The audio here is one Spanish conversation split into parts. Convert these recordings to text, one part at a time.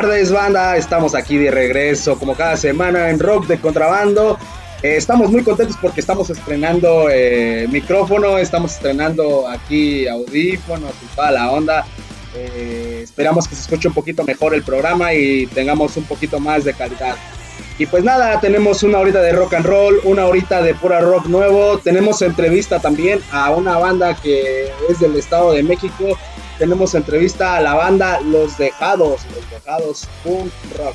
tardes, banda. Estamos aquí de regreso, como cada semana, en Rock de Contrabando. Eh, estamos muy contentos porque estamos estrenando eh, micrófono, estamos estrenando aquí audífonos y toda la onda. Eh, esperamos que se escuche un poquito mejor el programa y tengamos un poquito más de calidad. Y pues nada, tenemos una horita de rock and roll, una horita de pura rock nuevo. Tenemos entrevista también a una banda que es del Estado de México. Tenemos entrevista a la banda Los Dejados, Los Dejados Punk Rock.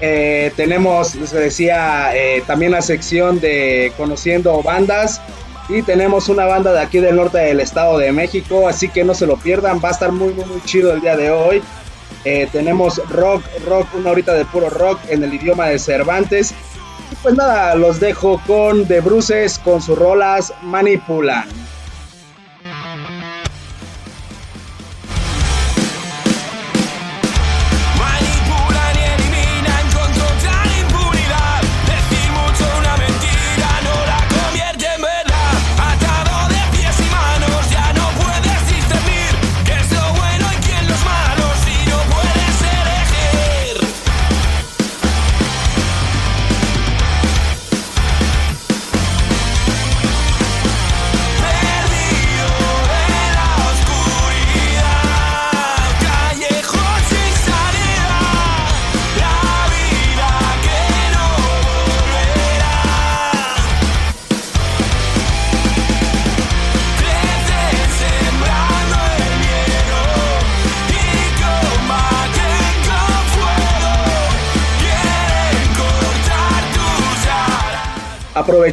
Eh, tenemos, les decía, eh, también la sección de Conociendo Bandas. Y tenemos una banda de aquí del norte del Estado de México, así que no se lo pierdan, va a estar muy, muy, muy chido el día de hoy. Eh, tenemos rock, rock, una horita de puro rock en el idioma de Cervantes. Y pues nada, los dejo con The Bruces con sus rolas Manipulan.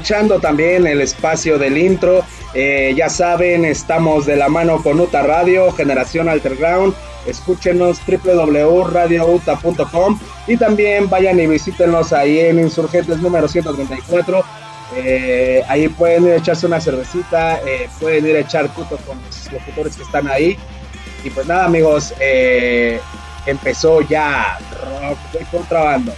Aprovechando también el espacio del intro. Eh, ya saben, estamos de la mano con UTA Radio, Generación Alterground. Escúchenos www.radiouta.com y también vayan y visítenos ahí en Insurgentes número 134. Eh, ahí pueden ir a echarse una cervecita, eh, pueden ir a echar cuto con los locutores que están ahí. Y pues nada, amigos, empezó ya Rock de Contrabando.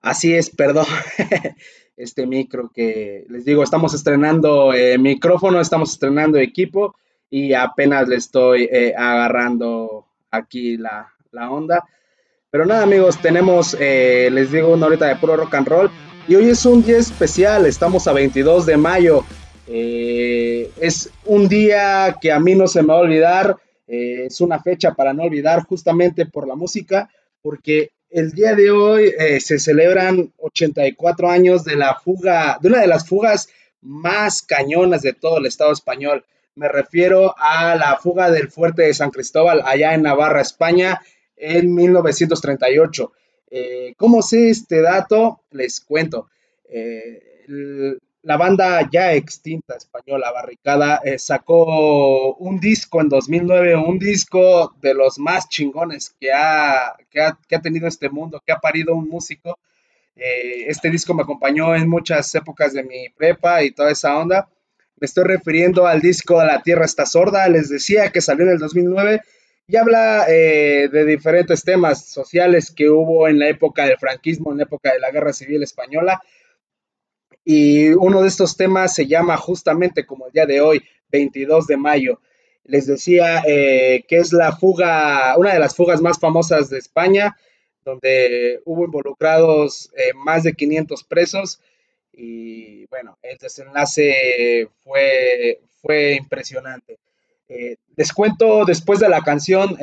Así es, perdón. Este micro que les digo, estamos estrenando eh, micrófono, estamos estrenando equipo y apenas le estoy eh, agarrando aquí la, onda. Pero nada, amigos, tenemos, eh, les digo, una horita de puro rock and roll. Y hoy es un día especial, estamos a 22 de mayo. es un día que a mí no se me va a olvidar. es una fecha para no olvidar justamente por la música, porque el día de hoy eh, se celebran 84 años de la fuga, de una de las fugas más cañonas de todo el Estado español. Me refiero a la fuga del fuerte de San Cristóbal allá en Navarra, España, en 1938. Eh, ¿Cómo sé este dato? Les cuento. Eh, la banda ya extinta española, Barricada, eh, sacó un disco en 2009, un disco de los más chingones que ha, que ha, tenido este mundo, que ha parido un músico. Eh, este disco me acompañó en muchas épocas de mi prepa y toda esa onda. Me estoy refiriendo al disco La Tierra está sorda, les decía que salió en el 2009 y habla eh, de diferentes temas sociales que hubo en la época del franquismo, en la época de la Guerra Civil Española y uno de estos temas se llama justamente como el día de hoy, 22 de mayo. Les decía eh, que es la fuga, una de las fugas más famosas de España, donde hubo involucrados eh, más de 500 presos y bueno, el desenlace fue, fue impresionante. Eh, les cuento después de la canción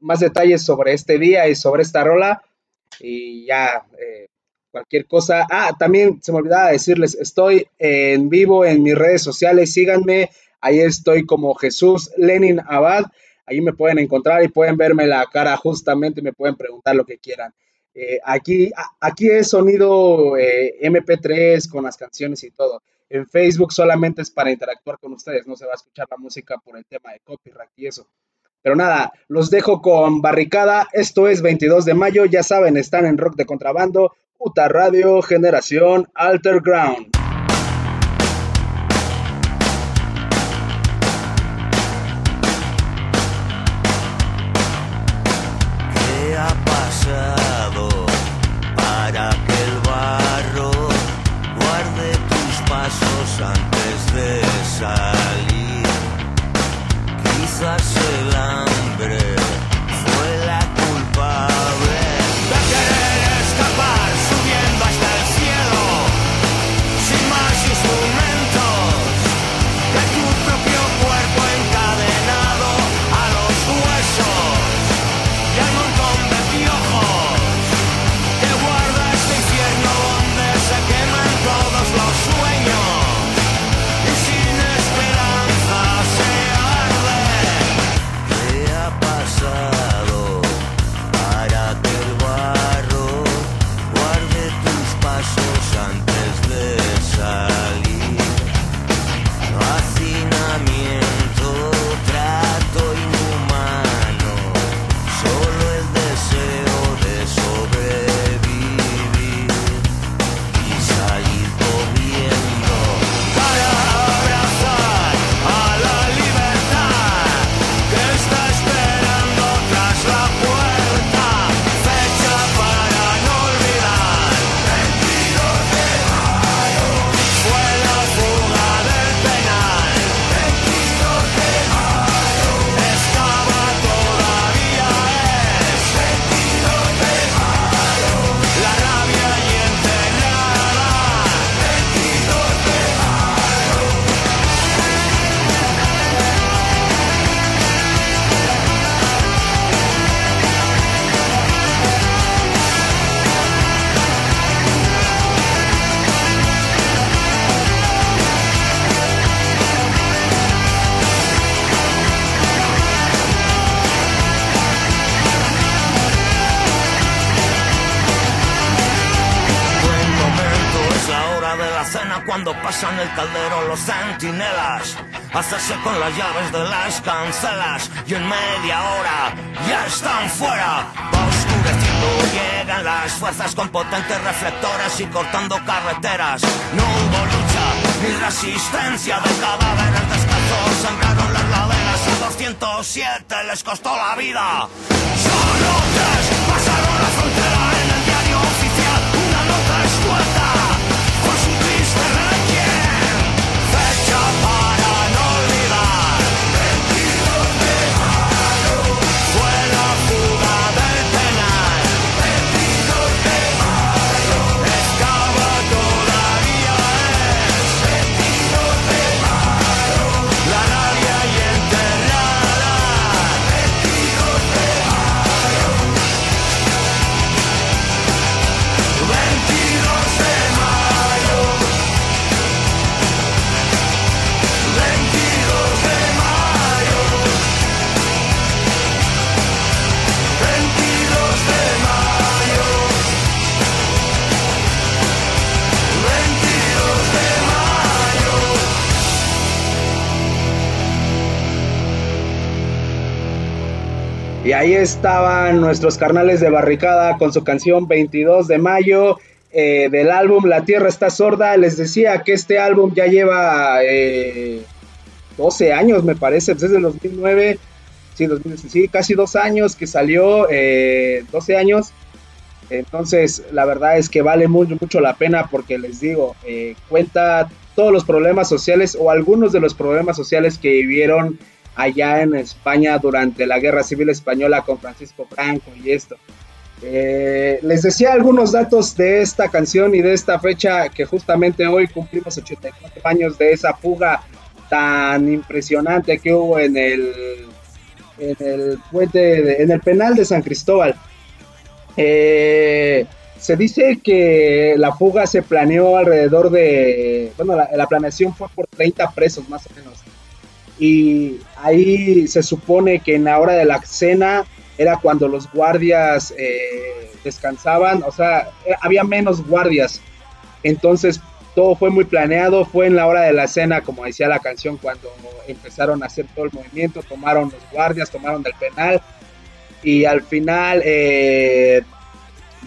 más detalles sobre este día y sobre esta rola y ya cualquier cosa. Ah, también se me olvidaba decirles, estoy en vivo en mis redes sociales, síganme, ahí estoy como Jesús Lenin Abad, ahí me pueden encontrar y pueden verme la cara justamente, me pueden preguntar lo que quieran. Eh, aquí, aquí es sonido eh, MP3 con las canciones y todo. En Facebook solamente es para interactuar con ustedes, no se va a escuchar la música por el tema de copyright y eso. Pero nada, los dejo con Barricada. Esto es 22 de mayo, ya saben, están en Rock de Contrabando. Puta Radio Generación Alterground. Caldero los centinelas. Hacerse con las llaves de las cancelas y en media hora ya están fuera. Va oscureciendo, llegan las fuerzas con potentes reflectores y cortando carreteras. No hubo lucha ni resistencia de cadáveres descalzos, sangraron las laderas y 207 les costó la vida. Solo tres pasaron la frontera en el diario oficial, una nota escueta Y ahí estaban nuestros carnales de barricada con su canción 22 de mayo eh, del álbum La Tierra está sorda. Les decía que este álbum ya lleva eh, 12 años, me parece, desde el 2009. Sí, 2000, sí, casi dos años que salió, eh, 12 años. Entonces, la verdad es que vale mucho, mucho la pena porque les digo, eh, cuenta todos los problemas sociales o algunos de los problemas sociales que vivieron allá en España durante la Guerra Civil Española con Francisco Franco y esto. Eh, les decía algunos datos de esta canción y de esta fecha que justamente hoy cumplimos 84 años de esa fuga tan impresionante que hubo en el en el puente en el penal de San Cristóbal. Eh, se dice que la fuga se planeó alrededor de, bueno, la, la planeación fue por 30 presos más o menos. Y ahí se supone que en la hora de la cena era cuando los guardias eh, descansaban, o sea, eh, había menos guardias. Entonces todo fue muy planeado, fue en la hora de la cena, como decía la canción, cuando empezaron a hacer todo el movimiento, tomaron los guardias, tomaron del penal y al final eh,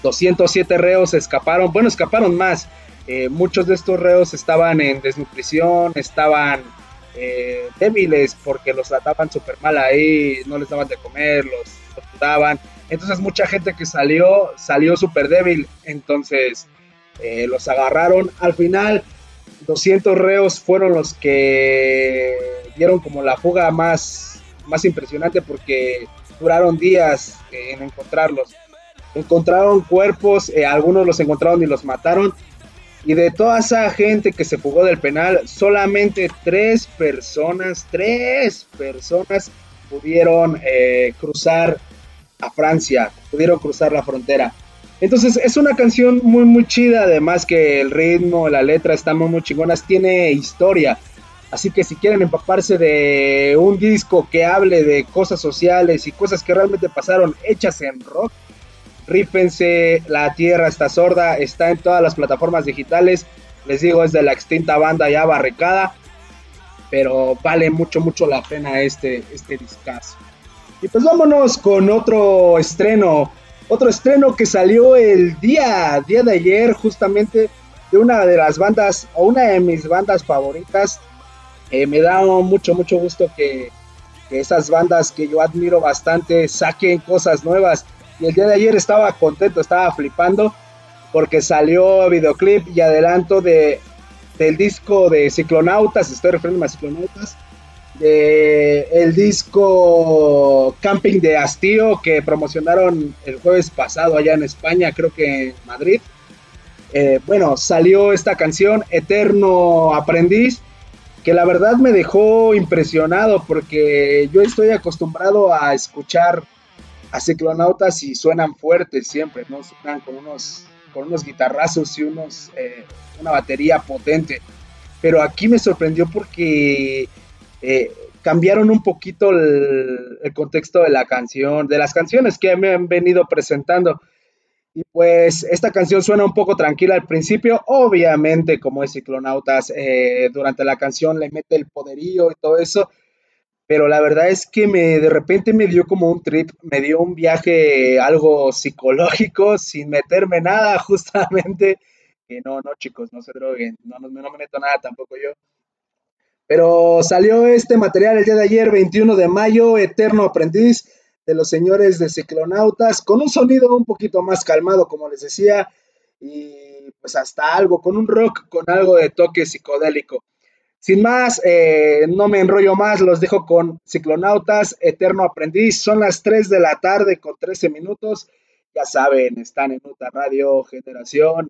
207 reos escaparon, bueno, escaparon más. Eh, muchos de estos reos estaban en desnutrición, estaban eh, débiles porque los trataban súper mal ahí, no les daban de comer, los torturaban. Entonces mucha gente que salió, salió súper débil, entonces eh, los agarraron. Al final 200 reos fueron los que dieron como la fuga más, más impresionante porque duraron días eh, en encontrarlos. Encontraron cuerpos, eh, algunos los encontraron y los mataron. Y de toda esa gente que se fugó del penal, solamente tres personas, tres personas pudieron eh, cruzar a Francia, pudieron cruzar la frontera. Entonces es una canción muy muy chida, además que el ritmo, la letra están muy muy chingonas, tiene historia. Así que si quieren empaparse de un disco que hable de cosas sociales y cosas que realmente pasaron hechas en rock, rípense, La Tierra está sorda, está en todas las plataformas digitales. Les digo, es de la extinta banda ya barricada, pero vale mucho, mucho la pena este, este discazo. Y pues vámonos con otro estreno, otro estreno que salió el día, día de ayer, justamente de una de las bandas, o una de mis bandas favoritas. Eh, me da mucho, mucho gusto que, que esas bandas que yo admiro bastante saquen cosas nuevas. Y el día de ayer estaba contento, estaba flipando porque salió videoclip y adelanto de, del disco de Ciclonautas, estoy refiriendo a Ciclonautas, de el disco Camping de Hastío que promocionaron el jueves pasado allá en España, creo que en Madrid. Eh, bueno, salió esta canción, Eterno Aprendiz, que la verdad me dejó impresionado porque yo estoy acostumbrado a escuchar a ciclonautas y suenan fuertes siempre, ¿no? Suenan con unos, con unos guitarrazos y unos, eh, una batería potente. Pero aquí me sorprendió porque eh, cambiaron un poquito el, el, contexto de la canción, de las canciones que me han venido presentando. Y pues esta canción suena un poco tranquila al principio, obviamente como es Ciclonautas, eh, durante la canción le mete el poderío y todo eso, pero la verdad es que me de repente me dio como un trip, me dio un viaje algo psicológico sin meterme nada justamente, que no, no chicos, no se droguen, no, no, no me meto nada tampoco yo. Pero salió este material el día de ayer, 21 de mayo, Eterno Aprendiz de los señores de Ciclonautas, con un sonido un poquito más calmado, como les decía, y pues hasta algo, con un rock, con algo de toque psicodélico. Sin más, eh, no me enrollo más, los dejo con Ciclonautas, Eterno Aprendiz. Son las 3 de la tarde con 13 minutos. Ya saben, están en Uta Radio Generación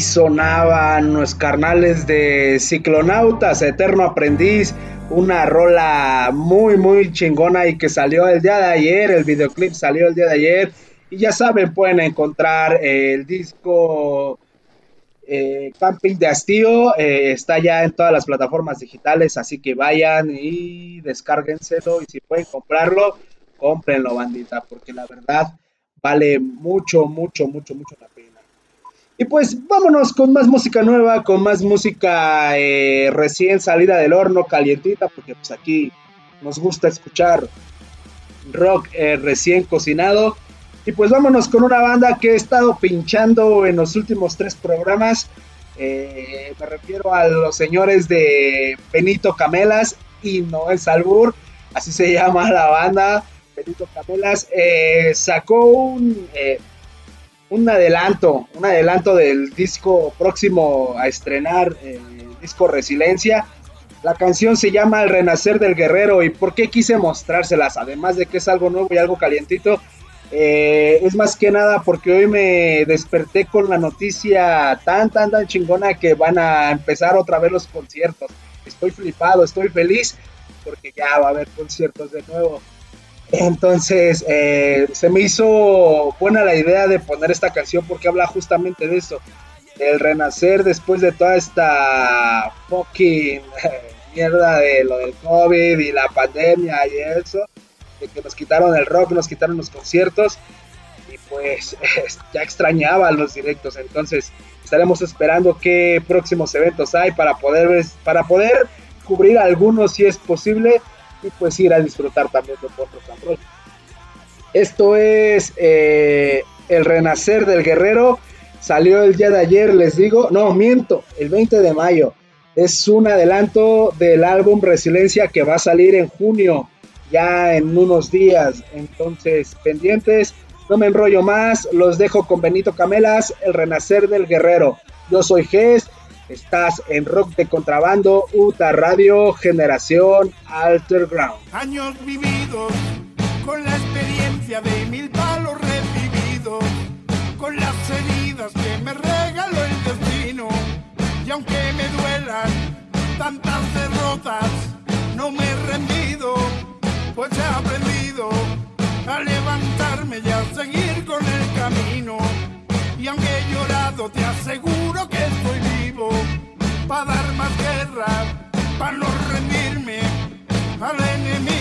Sonaban los carnales de Ciclonautas, Eterno Aprendiz, una rola muy, muy chingona y que salió el día de ayer, el videoclip salió el día de ayer. Y ya saben, pueden encontrar el disco eh, Camping de Hastío, eh, está ya en todas las plataformas digitales, así que vayan y descárguenselo y si pueden comprarlo, cómprenlo, bandita, porque la verdad vale mucho, mucho, mucho, mucho la. Y pues vámonos con más música nueva, con más música eh, recién salida del horno, calientita, porque pues aquí nos gusta escuchar rock eh, recién cocinado. Y pues vámonos con una banda que he estado pinchando en los últimos tres programas. Eh, me refiero a los señores de Benito Camelas y Noel Salbur, así se llama la banda. Benito Camelas sacó un un adelanto, un adelanto del disco próximo a estrenar, el disco Resiliencia. La canción se llama El Renacer del Guerrero y por qué quise mostrárselas, además de que es algo nuevo y algo calientito, eh, es más que nada porque hoy me desperté con la noticia tan, tan, tan chingona que van a empezar otra vez los conciertos. Estoy flipado, estoy feliz porque ya va a haber conciertos de nuevo. Entonces, eh, se me hizo buena la idea de poner esta canción porque habla justamente de eso, del renacer después de toda esta fucking mierda de lo del COVID y la pandemia y eso, de que nos quitaron el rock, nos quitaron los conciertos y pues ya extrañaba los directos, entonces estaremos esperando qué próximos eventos hay para poder, para poder cubrir algunos si es posible y pues ir a disfrutar también de otro control. Esto es eh, El Renacer del Guerrero. Salió el día de ayer, les digo. No, miento, el 20 de mayo. Es un adelanto del álbum Resiliencia que va a salir en junio, ya en unos días. Entonces, pendientes. No me enrollo más. Los dejo con Benito Camelas, El Renacer del Guerrero. Yo soy Gess Estás en Rock de Contrabando, UTA Radio, Generación Alter Ground. Años vividos con la experiencia de mil palos recibidos, con las heridas que me regaló el destino. Y aunque me duelan tantas derrotas, no me he rendido, pues he aprendido a levantarme y a seguir con el camino. Y aunque he llorado, te aseguro que estoy para dar más guerra, para no rendirme al enemigo.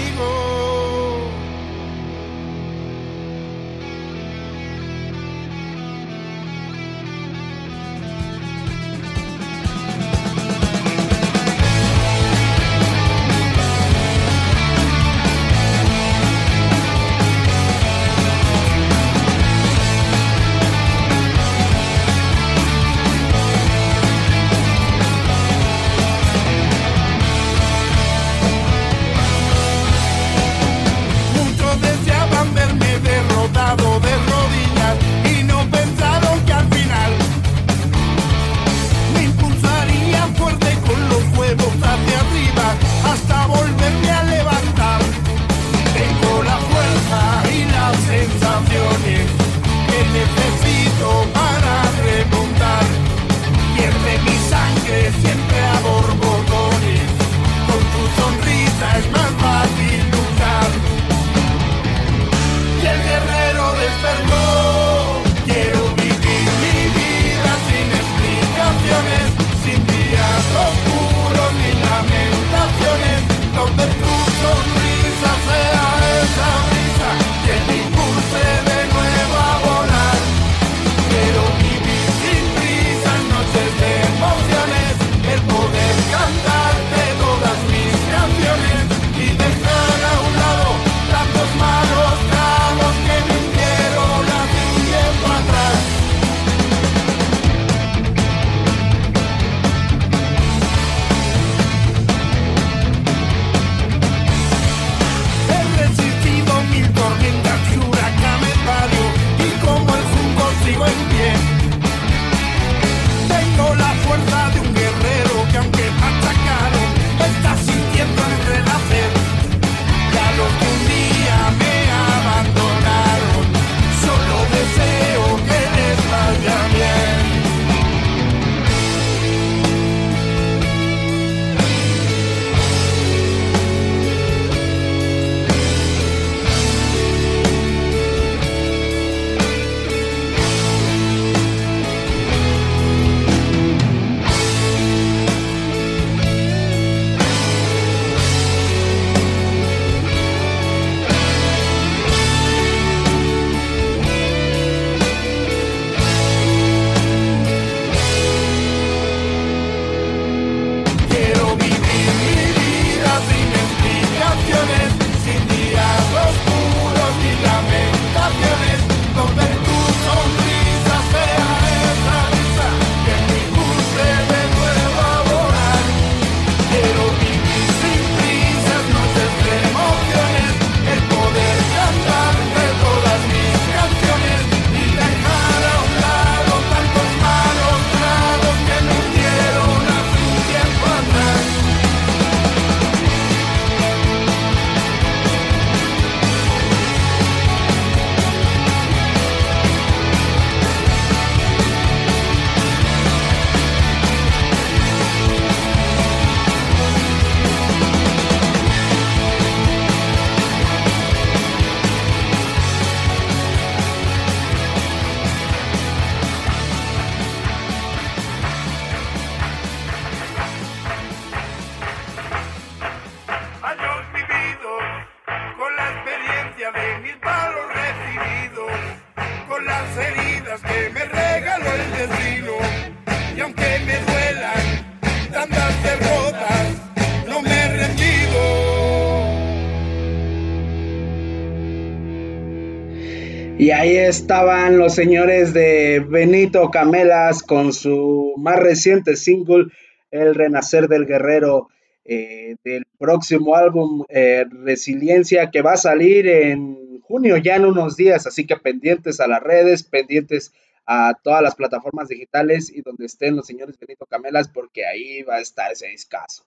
Estaban los señores de Benito Camelas con su más reciente single, El Renacer del Guerrero, eh, del próximo álbum eh, Resiliencia, que va a salir en junio, ya en unos días. Así que pendientes a las redes, pendientes a todas las plataformas digitales y donde estén los señores Benito Camelas, porque ahí va a estar ese discazo.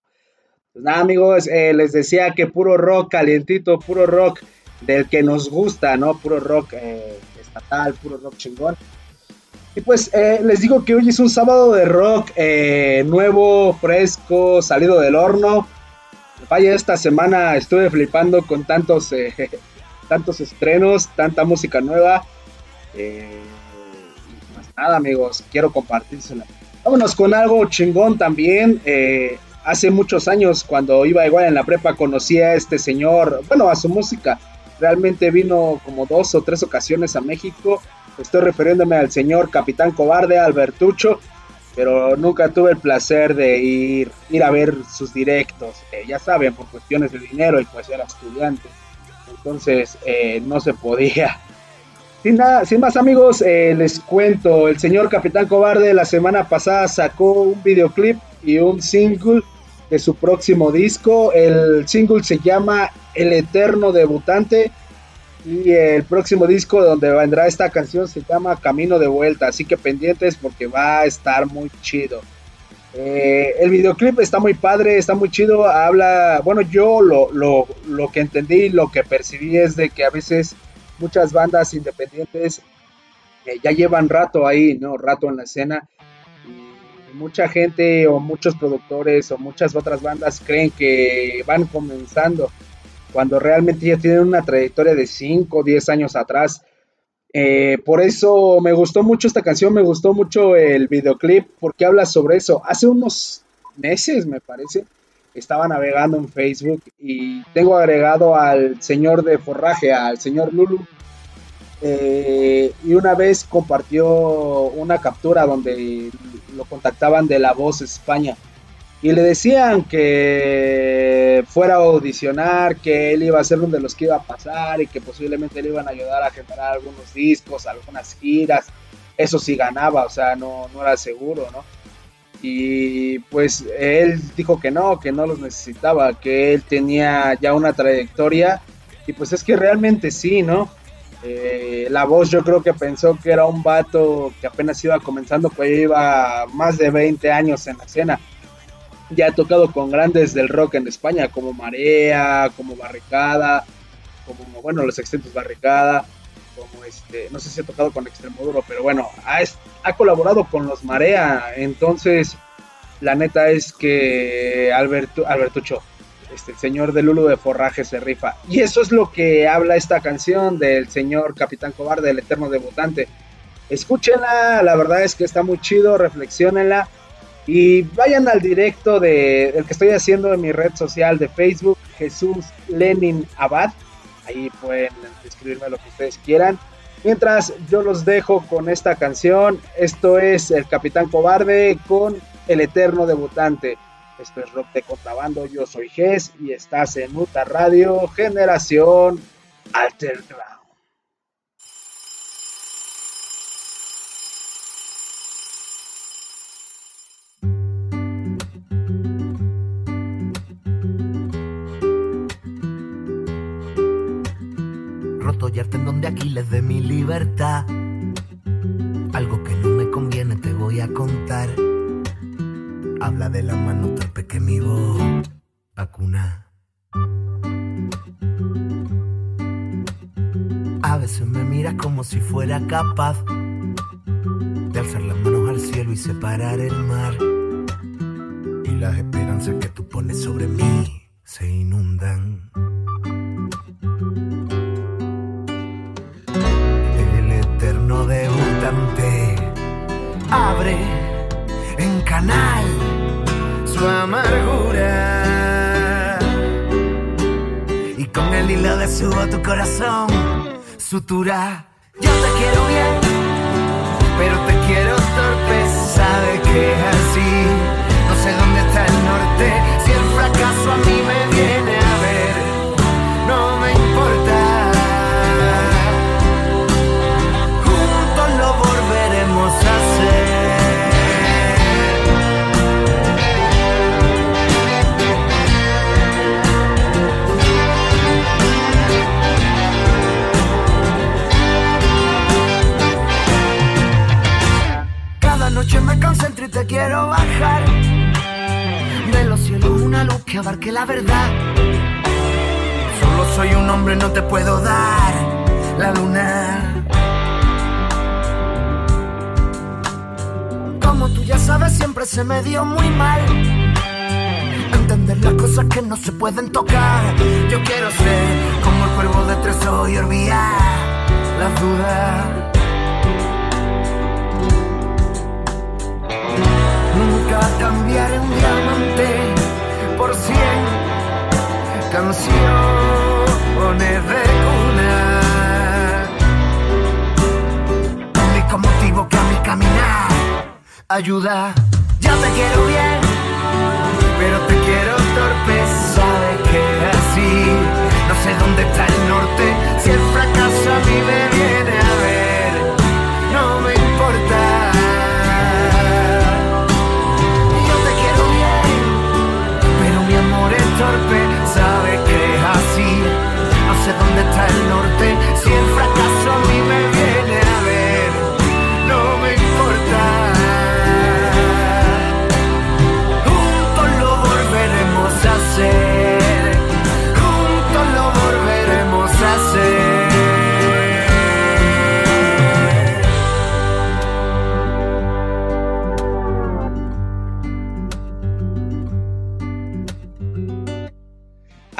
Pues nada, amigos, eh, les decía que puro rock calientito, puro rock del que nos gusta, ¿no? Puro rock puro rock chingón. Y pues eh, les digo que hoy es un sábado de rock nuevo, fresco, salido del horno. Vaya, esta semana estuve flipando con tantos, tantos estrenos, tanta música nueva. pues nada, amigos, quiero compartírsela. Vámonos con algo chingón también hace muchos años, cuando iba igual en la prepa, conocí a este señor, bueno, a su música. Realmente vino como dos o tres ocasiones a México. Estoy refiriéndome al señor Capitán Cobarde, Albertucho, pero nunca tuve el placer de ir, ir a ver sus directos. Eh, ya saben, por cuestiones de dinero y pues era estudiante. Entonces eh, no se podía. Sin, nada, sin más amigos, eh, les cuento, el señor Capitán Cobarde la semana pasada sacó un videoclip y un single de su próximo disco. El single se llama El Eterno Debutante y el próximo disco donde vendrá esta canción se llama Camino de Vuelta, así que pendientes porque va a estar muy chido. Eh, el videoclip está muy padre, está muy chido, habla, bueno, yo lo, lo, lo que entendí, lo que percibí es de que a veces muchas bandas independientes eh, ya llevan rato ahí, ¿no? Rato en la escena mucha gente o muchos productores o muchas otras bandas creen que van comenzando cuando realmente ya tienen una trayectoria de 5 o 10 años atrás. Eh, por eso me gustó mucho esta canción, me gustó mucho el videoclip porque habla sobre eso. Hace unos meses, me parece, estaba navegando en Facebook y tengo agregado al señor de forraje, al señor Lulu, eh, y una vez compartió una captura donde lo contactaban de La Voz España y le decían que fuera a audicionar, que él iba a ser uno de los que iba a pasar y que posiblemente le iban a ayudar a generar algunos discos, algunas giras. Eso sí ganaba, o sea, no, no era seguro, ¿no? Y pues él dijo que no, que no los necesitaba, que él tenía ya una trayectoria y pues es que realmente sí, ¿no? Eh, la voz yo creo que pensó que era un vato que apenas iba comenzando, pues iba más de 20 años en la escena. Ya ha tocado con grandes del rock en España, como Marea, como Barricada, como, bueno, los extensos Barricada, como este, no sé si ha tocado con Extremoduro, pero bueno, ha, colaborado con los Marea, entonces la neta es que Alberto, Albertucho, este, el señor de Lulu de Forraje se rifa. Y eso es lo que habla esta canción del señor Capitán Cobarde, el eterno debutante. Escúchenla, la verdad es que está muy chido, reflexionenla y vayan al directo de el que estoy haciendo en mi red social de Facebook, Jesús Lenin Abad. Ahí pueden escribirme lo que ustedes quieran. Mientras yo los dejo con esta canción, esto es El Capitán Cobarde con El Eterno Debutante. Esto es Rock de Contrabando, yo soy Gess y estás en Muta Radio, Generación Alterground. Roto y tendón de Aquiles de mi libertad. Algo que no me conviene te voy a contar Habla de la mano torpe que mi voz vacuna. A veces me miras como si fuera capaz de alzar las manos al cielo y separar el mar. Y las esperanzas que tú pones sobre mí se inundan. El eterno debutante abre en canal amargura. Y con el hilo de su tu corazón, sutura. Yo te quiero bien, pero te quiero torpe, sabe que es así. No sé dónde está el norte, si el fracaso a mí me viene se me dio muy mal. Entender las cosas que no se pueden tocar. Yo quiero ser como el cuervo de tres y olvidar las dudas. Nunca cambiaré un diamante por cien canciones de cuna. Único motivo que a mi caminar ayuda. Ya te quiero bien, pero te quiero torpe. Sabes que así, no sé dónde está el norte. Si el fracaso a mí me viene a ver, no me importa. Yo te quiero bien, pero mi amor es torpe. Sabes que es así, no sé dónde está el norte.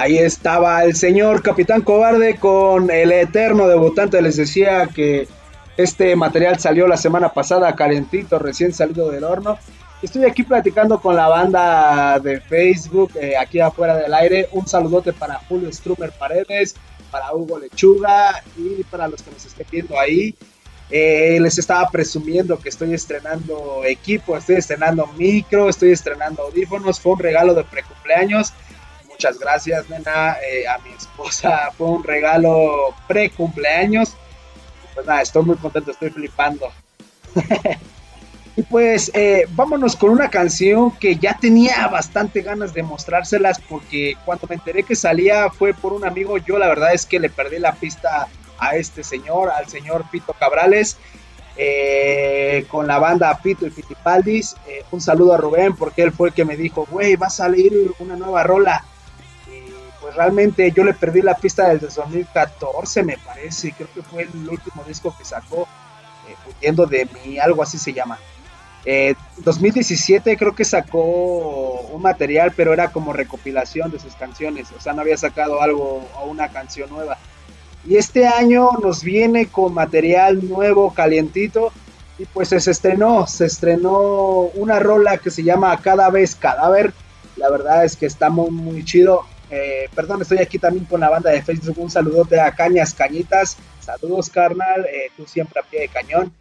Ahí estaba el señor Capitán Cobarde con el eterno debutante. Les decía que este material salió la semana pasada, calentito, recién salido del horno. Estoy aquí platicando con la banda de Facebook, eh, aquí afuera del aire. Un saludote para Julio Strumer Paredes, para Hugo Lechuga y para los que nos estén viendo ahí. Eh, les estaba presumiendo que estoy estrenando equipo, estoy estrenando micro, estoy estrenando audífonos. Fue un regalo de precumpleaños. Muchas gracias, nena, eh, a mi esposa. Fue un regalo pre-cumpleaños. Pues nada, estoy muy contento, estoy flipando. y pues eh, vámonos con una canción que ya tenía bastante ganas de mostrárselas porque cuando me enteré que salía fue por un amigo. Yo la verdad es que le perdí la pista a este señor, al señor Pito Cabrales. eh, con la banda Pito y Pitipaldis. Eh, un saludo a Rubén porque él fue el que me dijo, güey, va a salir una nueva rola. Realmente yo le perdí la pista desde 2014, me parece. Creo que fue el último disco que sacó, eh, Huyendo de mí, algo así se llama. Eh, 2017 creo que sacó un material, pero era como recopilación de sus canciones. O sea, no había sacado algo o una canción nueva. Y este año nos viene con material nuevo, calientito. Y pues se estrenó, se estrenó una rola que se llama Cada vez Cadáver. La verdad es que está muy, muy chido. Eh, perdón, estoy aquí también con la banda de Facebook. Un saludote a Cañas Cañitas. Saludos, carnal. Eh, tú siempre a pie de cañón.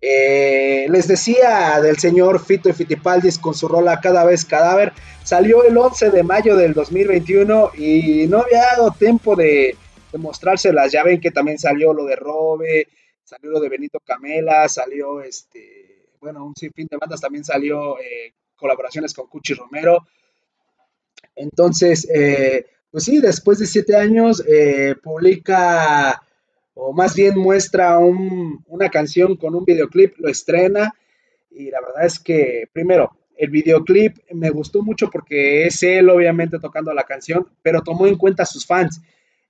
Eh, les decía del señor Fito y Fitipaldis con su rola Cada vez Cadáver. Salió el 11 de mayo del 2021 y no había dado tiempo de, de mostrárselas. Ya ven que también salió lo de Robe, salió lo de Benito Camela, salió este, bueno, un sinfín de bandas, también salió eh, colaboraciones con Cuchi Romero. Entonces, eh, pues sí, después de siete años eh, publica, o más bien muestra un- una canción con un videoclip, lo estrena, y la verdad es que, primero, el videoclip me gustó mucho porque es él obviamente tocando la canción, pero tomó en cuenta a sus fans.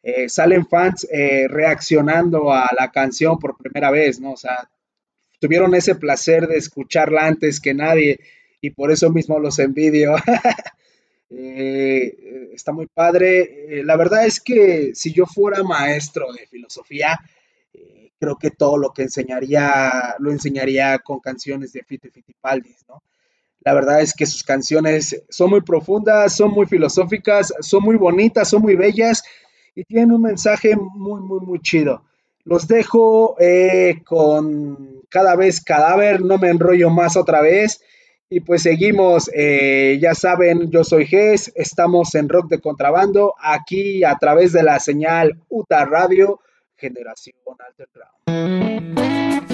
Eh, salen fans eh, reaccionando a la canción por primera vez, ¿no? O sea, tuvieron ese placer de escucharla antes que nadie y por eso mismo los envidio. Eh, está muy padre. Eh, la verdad es que si yo fuera maestro de filosofía, eh, creo que todo lo que enseñaría lo enseñaría con canciones de Fito ¿no? La verdad es que sus canciones son muy profundas, son muy filosóficas, son muy bonitas, son muy bellas y tienen un mensaje muy, muy, muy chido. Los dejo eh, con cada vez cadáver, no me enrollo más otra vez. Y pues seguimos, eh, ya saben, yo soy Ges, estamos en Rock de Contrabando, aquí a través de la señal UTA Radio, Generación Underground.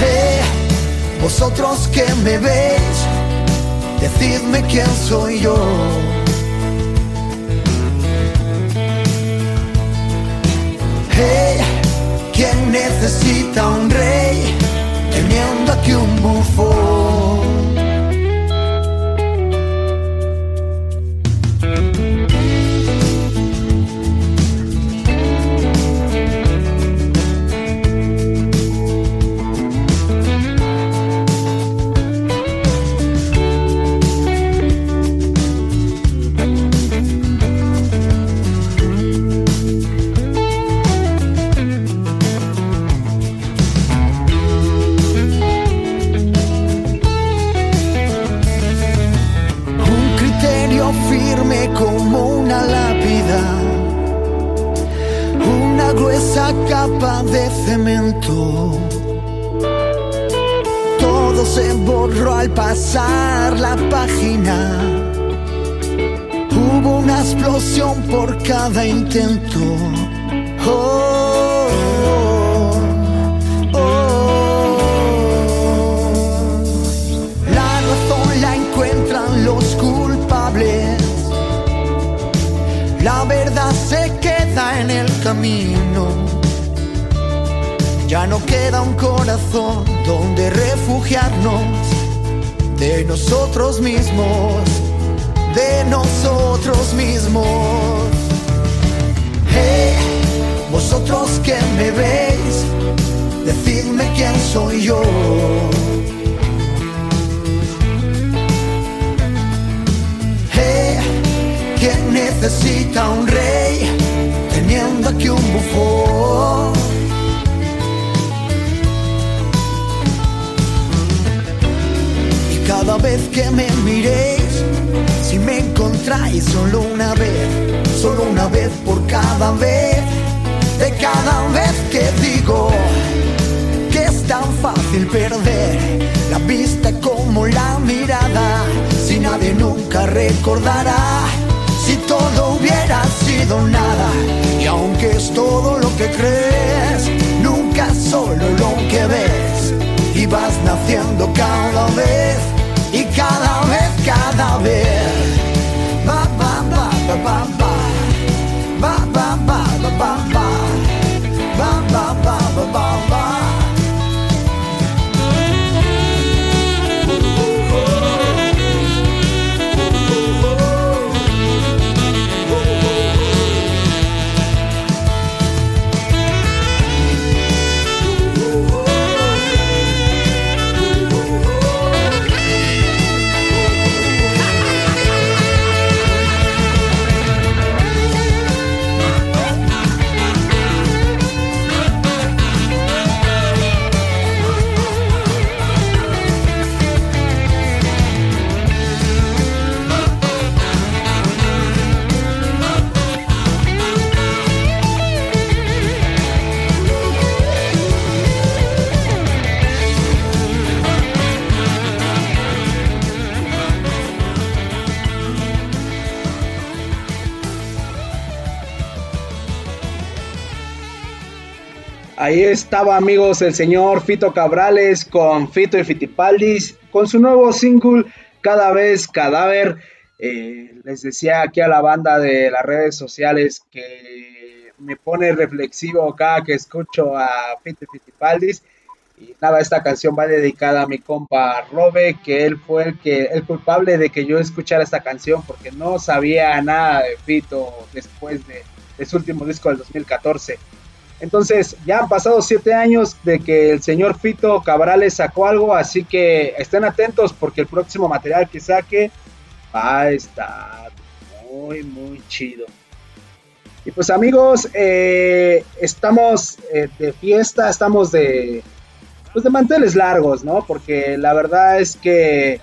Hey, vosotros que me veis, decidme quién soy yo. Hey, ¿quién necesita un rey teniendo aquí un bufón? Gruesa capa de cemento. Todo se borró al pasar la página. Hubo una explosión por cada intento. Oh, oh, oh. La razón la encuentran los culpables. La verdad se queda en el camino. Ya no queda un corazón donde refugiarnos de nosotros mismos, de nosotros mismos. Hey, vosotros que me veis, decidme quién soy yo. Hey, ¿quién necesita un rey aquí un bufón? Y cada vez que me miréis, si me encontráis solo una vez, solo una vez por cada vez, de cada vez que digo que es tan fácil perder la vista como la mirada, si nadie nunca recordará, todo hubiera sido nada, y aunque es todo lo que crees, nunca solo lo que ves, y vas naciendo cada vez, y cada vez, cada vez. Ba, ba. Ba, Ahí estaba, amigos, el señor Fito Cabrales con Fito y Fitipaldis con su nuevo single Cada vez Cadáver. Eh, les decía aquí a la banda de las redes sociales que me pone reflexivo cada que escucho a Fiti Fitipaldis. Y nada, esta canción va dedicada a mi compa Robe, que él fue el que el culpable de que yo escuchara esta canción porque no sabía nada de Fito después de, de su último disco del 2014. Entonces, ya han pasado siete años de que el señor Fito Cabrales sacó algo, así que estén atentos porque el próximo material que saque va a estar muy, muy chido. Y pues amigos, eh, estamos eh, de fiesta, estamos de, pues de manteles largos, ¿no? Porque la verdad es que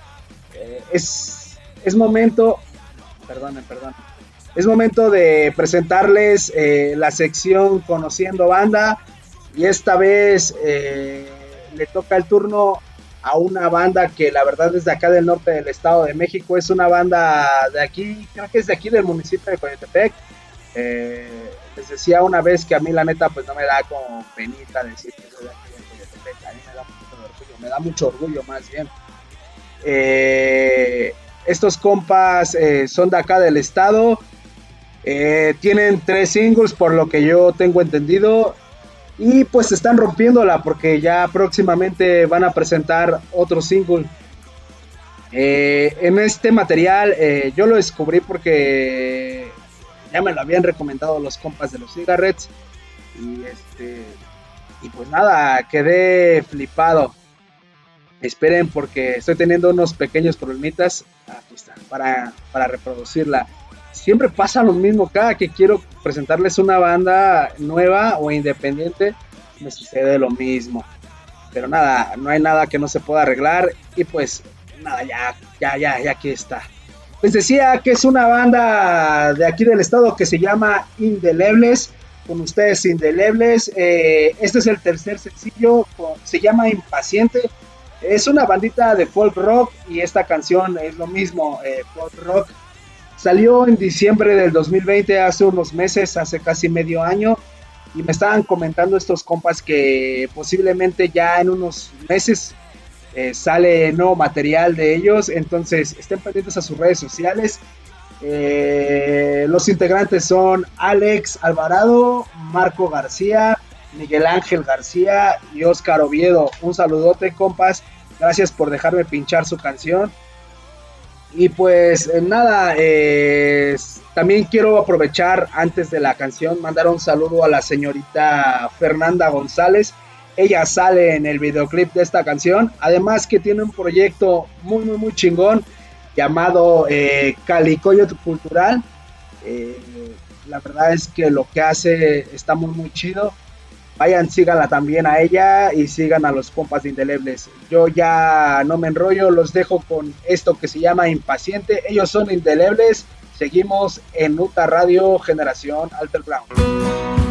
eh, es, es momento, perdonen, perdonen es momento de presentarles eh, la sección Conociendo Banda y esta vez eh, le toca el turno a una banda que la verdad es de acá del norte del Estado de México, es una banda de aquí, creo que es de aquí del municipio de Coyotepec. Eh, les decía una vez que a mí la neta pues no me da como penita decir que soy de aquí de Coyotepec, a mí me da mucho orgullo, me da mucho orgullo más bien. estos compas son de acá del estado, eh, tienen tres singles por lo que yo tengo entendido. Y pues están rompiéndola porque ya próximamente van a presentar otro single. Eh, en este material eh, yo lo descubrí porque ya me lo habían recomendado los compas de los cigarettes. Y este. Y pues nada, quedé flipado. Esperen porque estoy teniendo unos pequeños problemitas. Aquí están, para, para reproducirla siempre pasa lo mismo. Cada que quiero presentarles una banda nueva o independiente, me sucede lo mismo. Pero nada, no hay nada que no se pueda arreglar. Y pues, nada, ya, ya, ya, ya aquí está. Les decía que es una banda de aquí del estado que se llama Indelebles. Con ustedes, Indelebles. Eh, este es el tercer sencillo. Se llama Impaciente. Es una bandita de folk rock y esta canción es lo mismo, eh, folk rock Salió en diciembre del 2020, hace unos meses, hace casi medio año, y me estaban comentando estos compas que posiblemente ya en unos meses eh, sale nuevo material de ellos, entonces estén pendientes a sus redes sociales. Eh, los integrantes son Alex Alvarado, Marco García, Miguel Ángel García y Oscar Oviedo. Un saludote, compas. Gracias por dejarme pinchar su canción. Y pues eh, nada, también quiero aprovechar antes de la canción, mandar un saludo a la señorita Fernanda González. Ella sale en el videoclip de esta canción. Además que tiene un proyecto muy, muy, muy chingón llamado eh, Calicoyo Cultural. Eh, la verdad es que lo que hace está muy, muy chido vayan, síganla también a ella y sigan a los compas de Indelebles. Yo ya no me enrollo, los dejo con esto que se llama Impaciente. Ellos son Indelebles. Seguimos en Uta Radio Generación Alter Ground.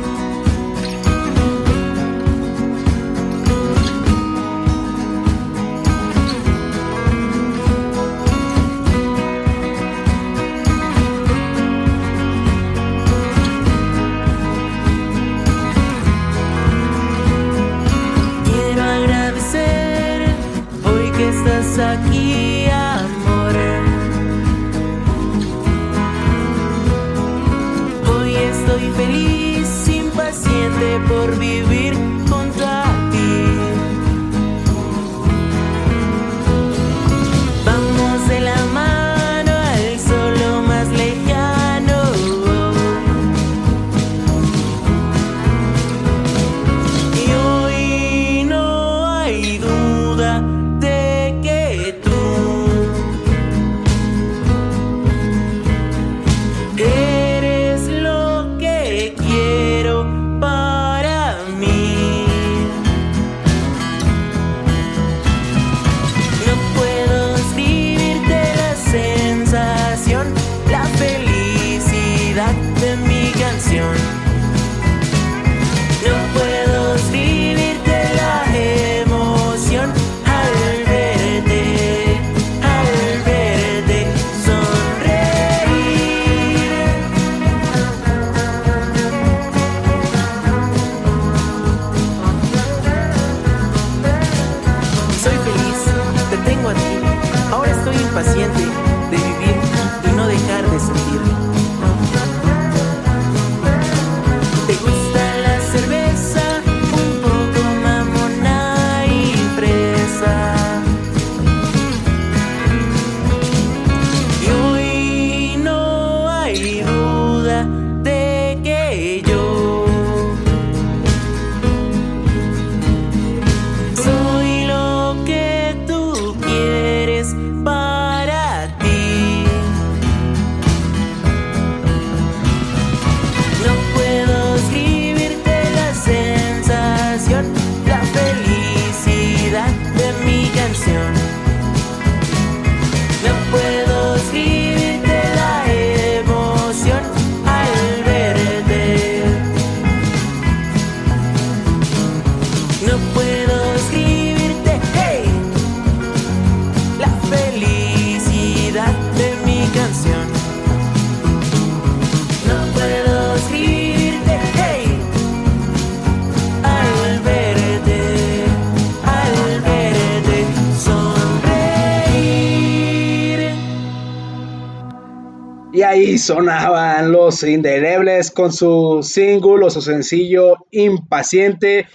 Sonaban los indelebles con su single o su sencillo Impaciente,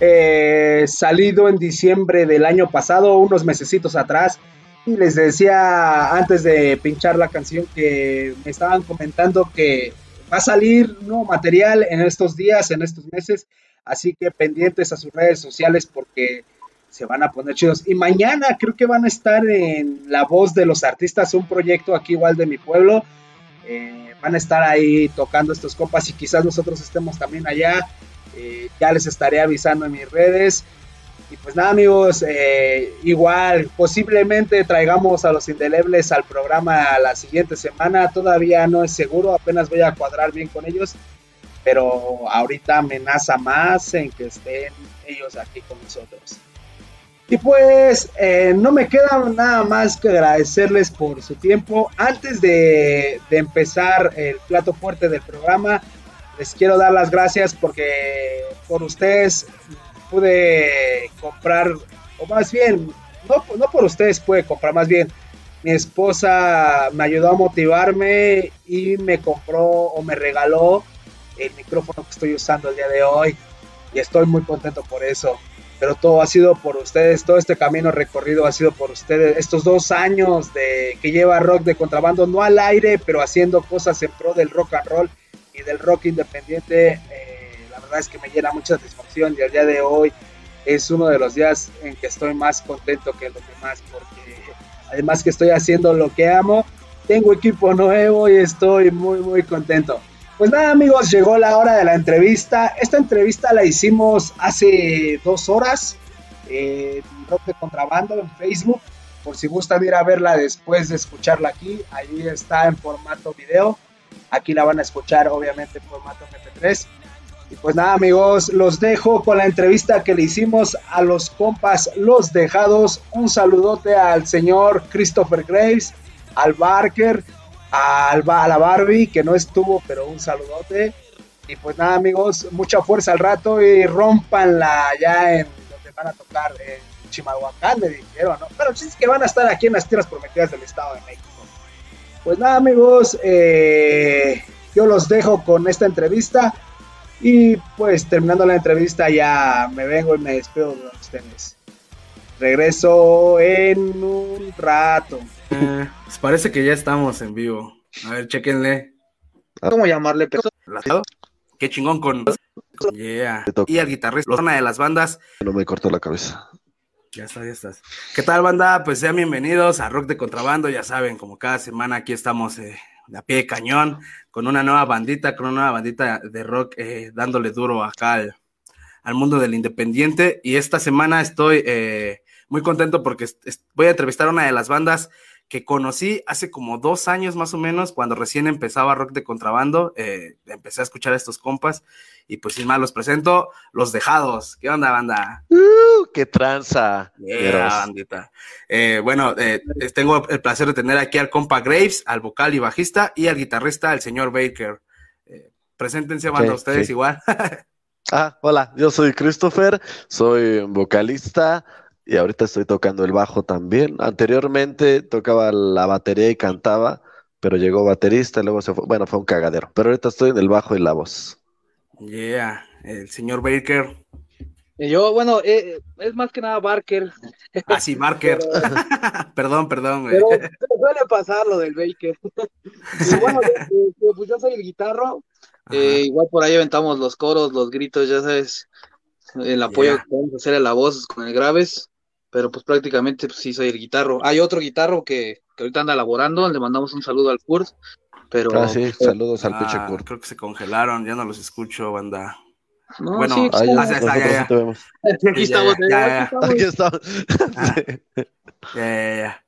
eh, salido en diciembre del año pasado, unos mesecitos atrás. Y les decía antes de pinchar la canción que me estaban comentando que va a salir nuevo material en estos días, en estos meses. Así que pendientes a sus redes sociales porque se van a poner chidos. Y mañana creo que van a estar en La Voz de los Artistas, un proyecto aquí igual de mi pueblo. Eh, van a estar ahí tocando estos compas y quizás nosotros estemos también allá. Eh, ya les estaré avisando en mis redes. Y pues nada amigos, eh, igual posiblemente traigamos a los indelebles al programa la siguiente semana. Todavía no es seguro, apenas voy a cuadrar bien con ellos. Pero ahorita amenaza más en que estén ellos aquí con nosotros. Y pues eh, no me queda nada más que agradecerles por su tiempo. Antes de, de, empezar el plato fuerte del programa, les quiero dar las gracias porque por ustedes pude comprar, o más bien, no, no por ustedes pude comprar, más bien mi esposa me ayudó a motivarme y me compró o me regaló el micrófono que estoy usando el día de hoy. Y estoy muy contento por eso pero todo ha sido por ustedes, todo este camino recorrido ha sido por ustedes, estos dos años de que lleva rock de contrabando, no al aire, pero haciendo cosas en pro del rock and roll y del rock independiente, eh, la verdad es que me llena mucha satisfacción y el día de hoy es uno de los días en que estoy más contento que los demás, porque además que estoy haciendo lo que amo, tengo equipo nuevo y estoy muy, muy contento. Pues nada amigos, llegó la hora de la entrevista. Esta entrevista la hicimos hace dos horas eh, en Rock de Contrabando en Facebook. Por si gustan ir a verla después de escucharla aquí, ahí está en formato video. Aquí la van a escuchar obviamente en formato MP3. Y pues nada amigos, los dejo con la entrevista que le hicimos a los compas Los Dejados. Un saludote al señor Christopher Graves, al Barker, a la Barbie, que no estuvo, pero un saludote. Y pues nada, amigos, mucha fuerza al rato y rompanla ya en donde van a tocar en Chimalhuacán, me dijeron, ¿no? Pero sí es que van a estar aquí en las tierras prometidas del Estado de México. Pues nada, amigos, eh, yo los dejo con esta entrevista. Y pues terminando la entrevista ya me vengo y me despido de ustedes. Regreso en un rato. Eh, pues parece que ya estamos en vivo. A ver, chequenle. ¿Cómo llamarle? Qué chingón con. Yeah. Y al guitarrista, una de las bandas. No me cortó la cabeza. Ya está, ya estás. ¿Qué tal, banda? Pues sean bienvenidos a Rock de Contrabando. Ya saben, como cada semana aquí estamos eh, a pie de cañón con una nueva bandita, con una nueva bandita de rock eh, dándole duro acá al, al, mundo del independiente. Y esta semana estoy eh, muy contento porque voy a entrevistar a una de las bandas que conocí hace como dos años más o menos, cuando recién empezaba rock de contrabando, eh, empecé a escuchar a estos compas y pues sin más los presento, Los Dejados. ¿Qué onda, banda? Uh, ¡Qué tranza! Yeah, bandita. Eh, bueno, eh, tengo el placer de tener aquí al compa Graves, al vocal y bajista, y al guitarrista, el señor Baker. Eh, preséntense, banda, sí, ustedes sí. igual. ah, hola, yo soy Christopher, soy vocalista, y ahorita estoy tocando el bajo también. Anteriormente tocaba la batería y cantaba, pero llegó baterista, luego se fue, bueno, fue un cagadero. Pero ahorita estoy en el bajo y la voz. Yeah, el señor Baker. Yo, bueno, eh, es más que nada Barker. Ah, sí, Barker. pero, perdón, perdón. Pero, pero, suele pasar lo del Baker. y bueno, pues yo soy el guitarro. Eh, igual por ahí aventamos los coros, los gritos, ya sabes, el apoyo yeah. que podemos hacer a la voz con el graves pero pues prácticamente pues, sí soy el guitarro. Hay otro guitarro que, que ahorita anda laborando, le mandamos un saludo al Kurt, pero... Ah, sí, saludos al ah, pinche Kurt. Creo que se congelaron, ya no los escucho, banda. No, Bueno, sí, Ah, ya está, ya, sí ya. te vemos. aquí estamos, ya, ya, aquí ya. estamos. Sí. Ya, ya, ya.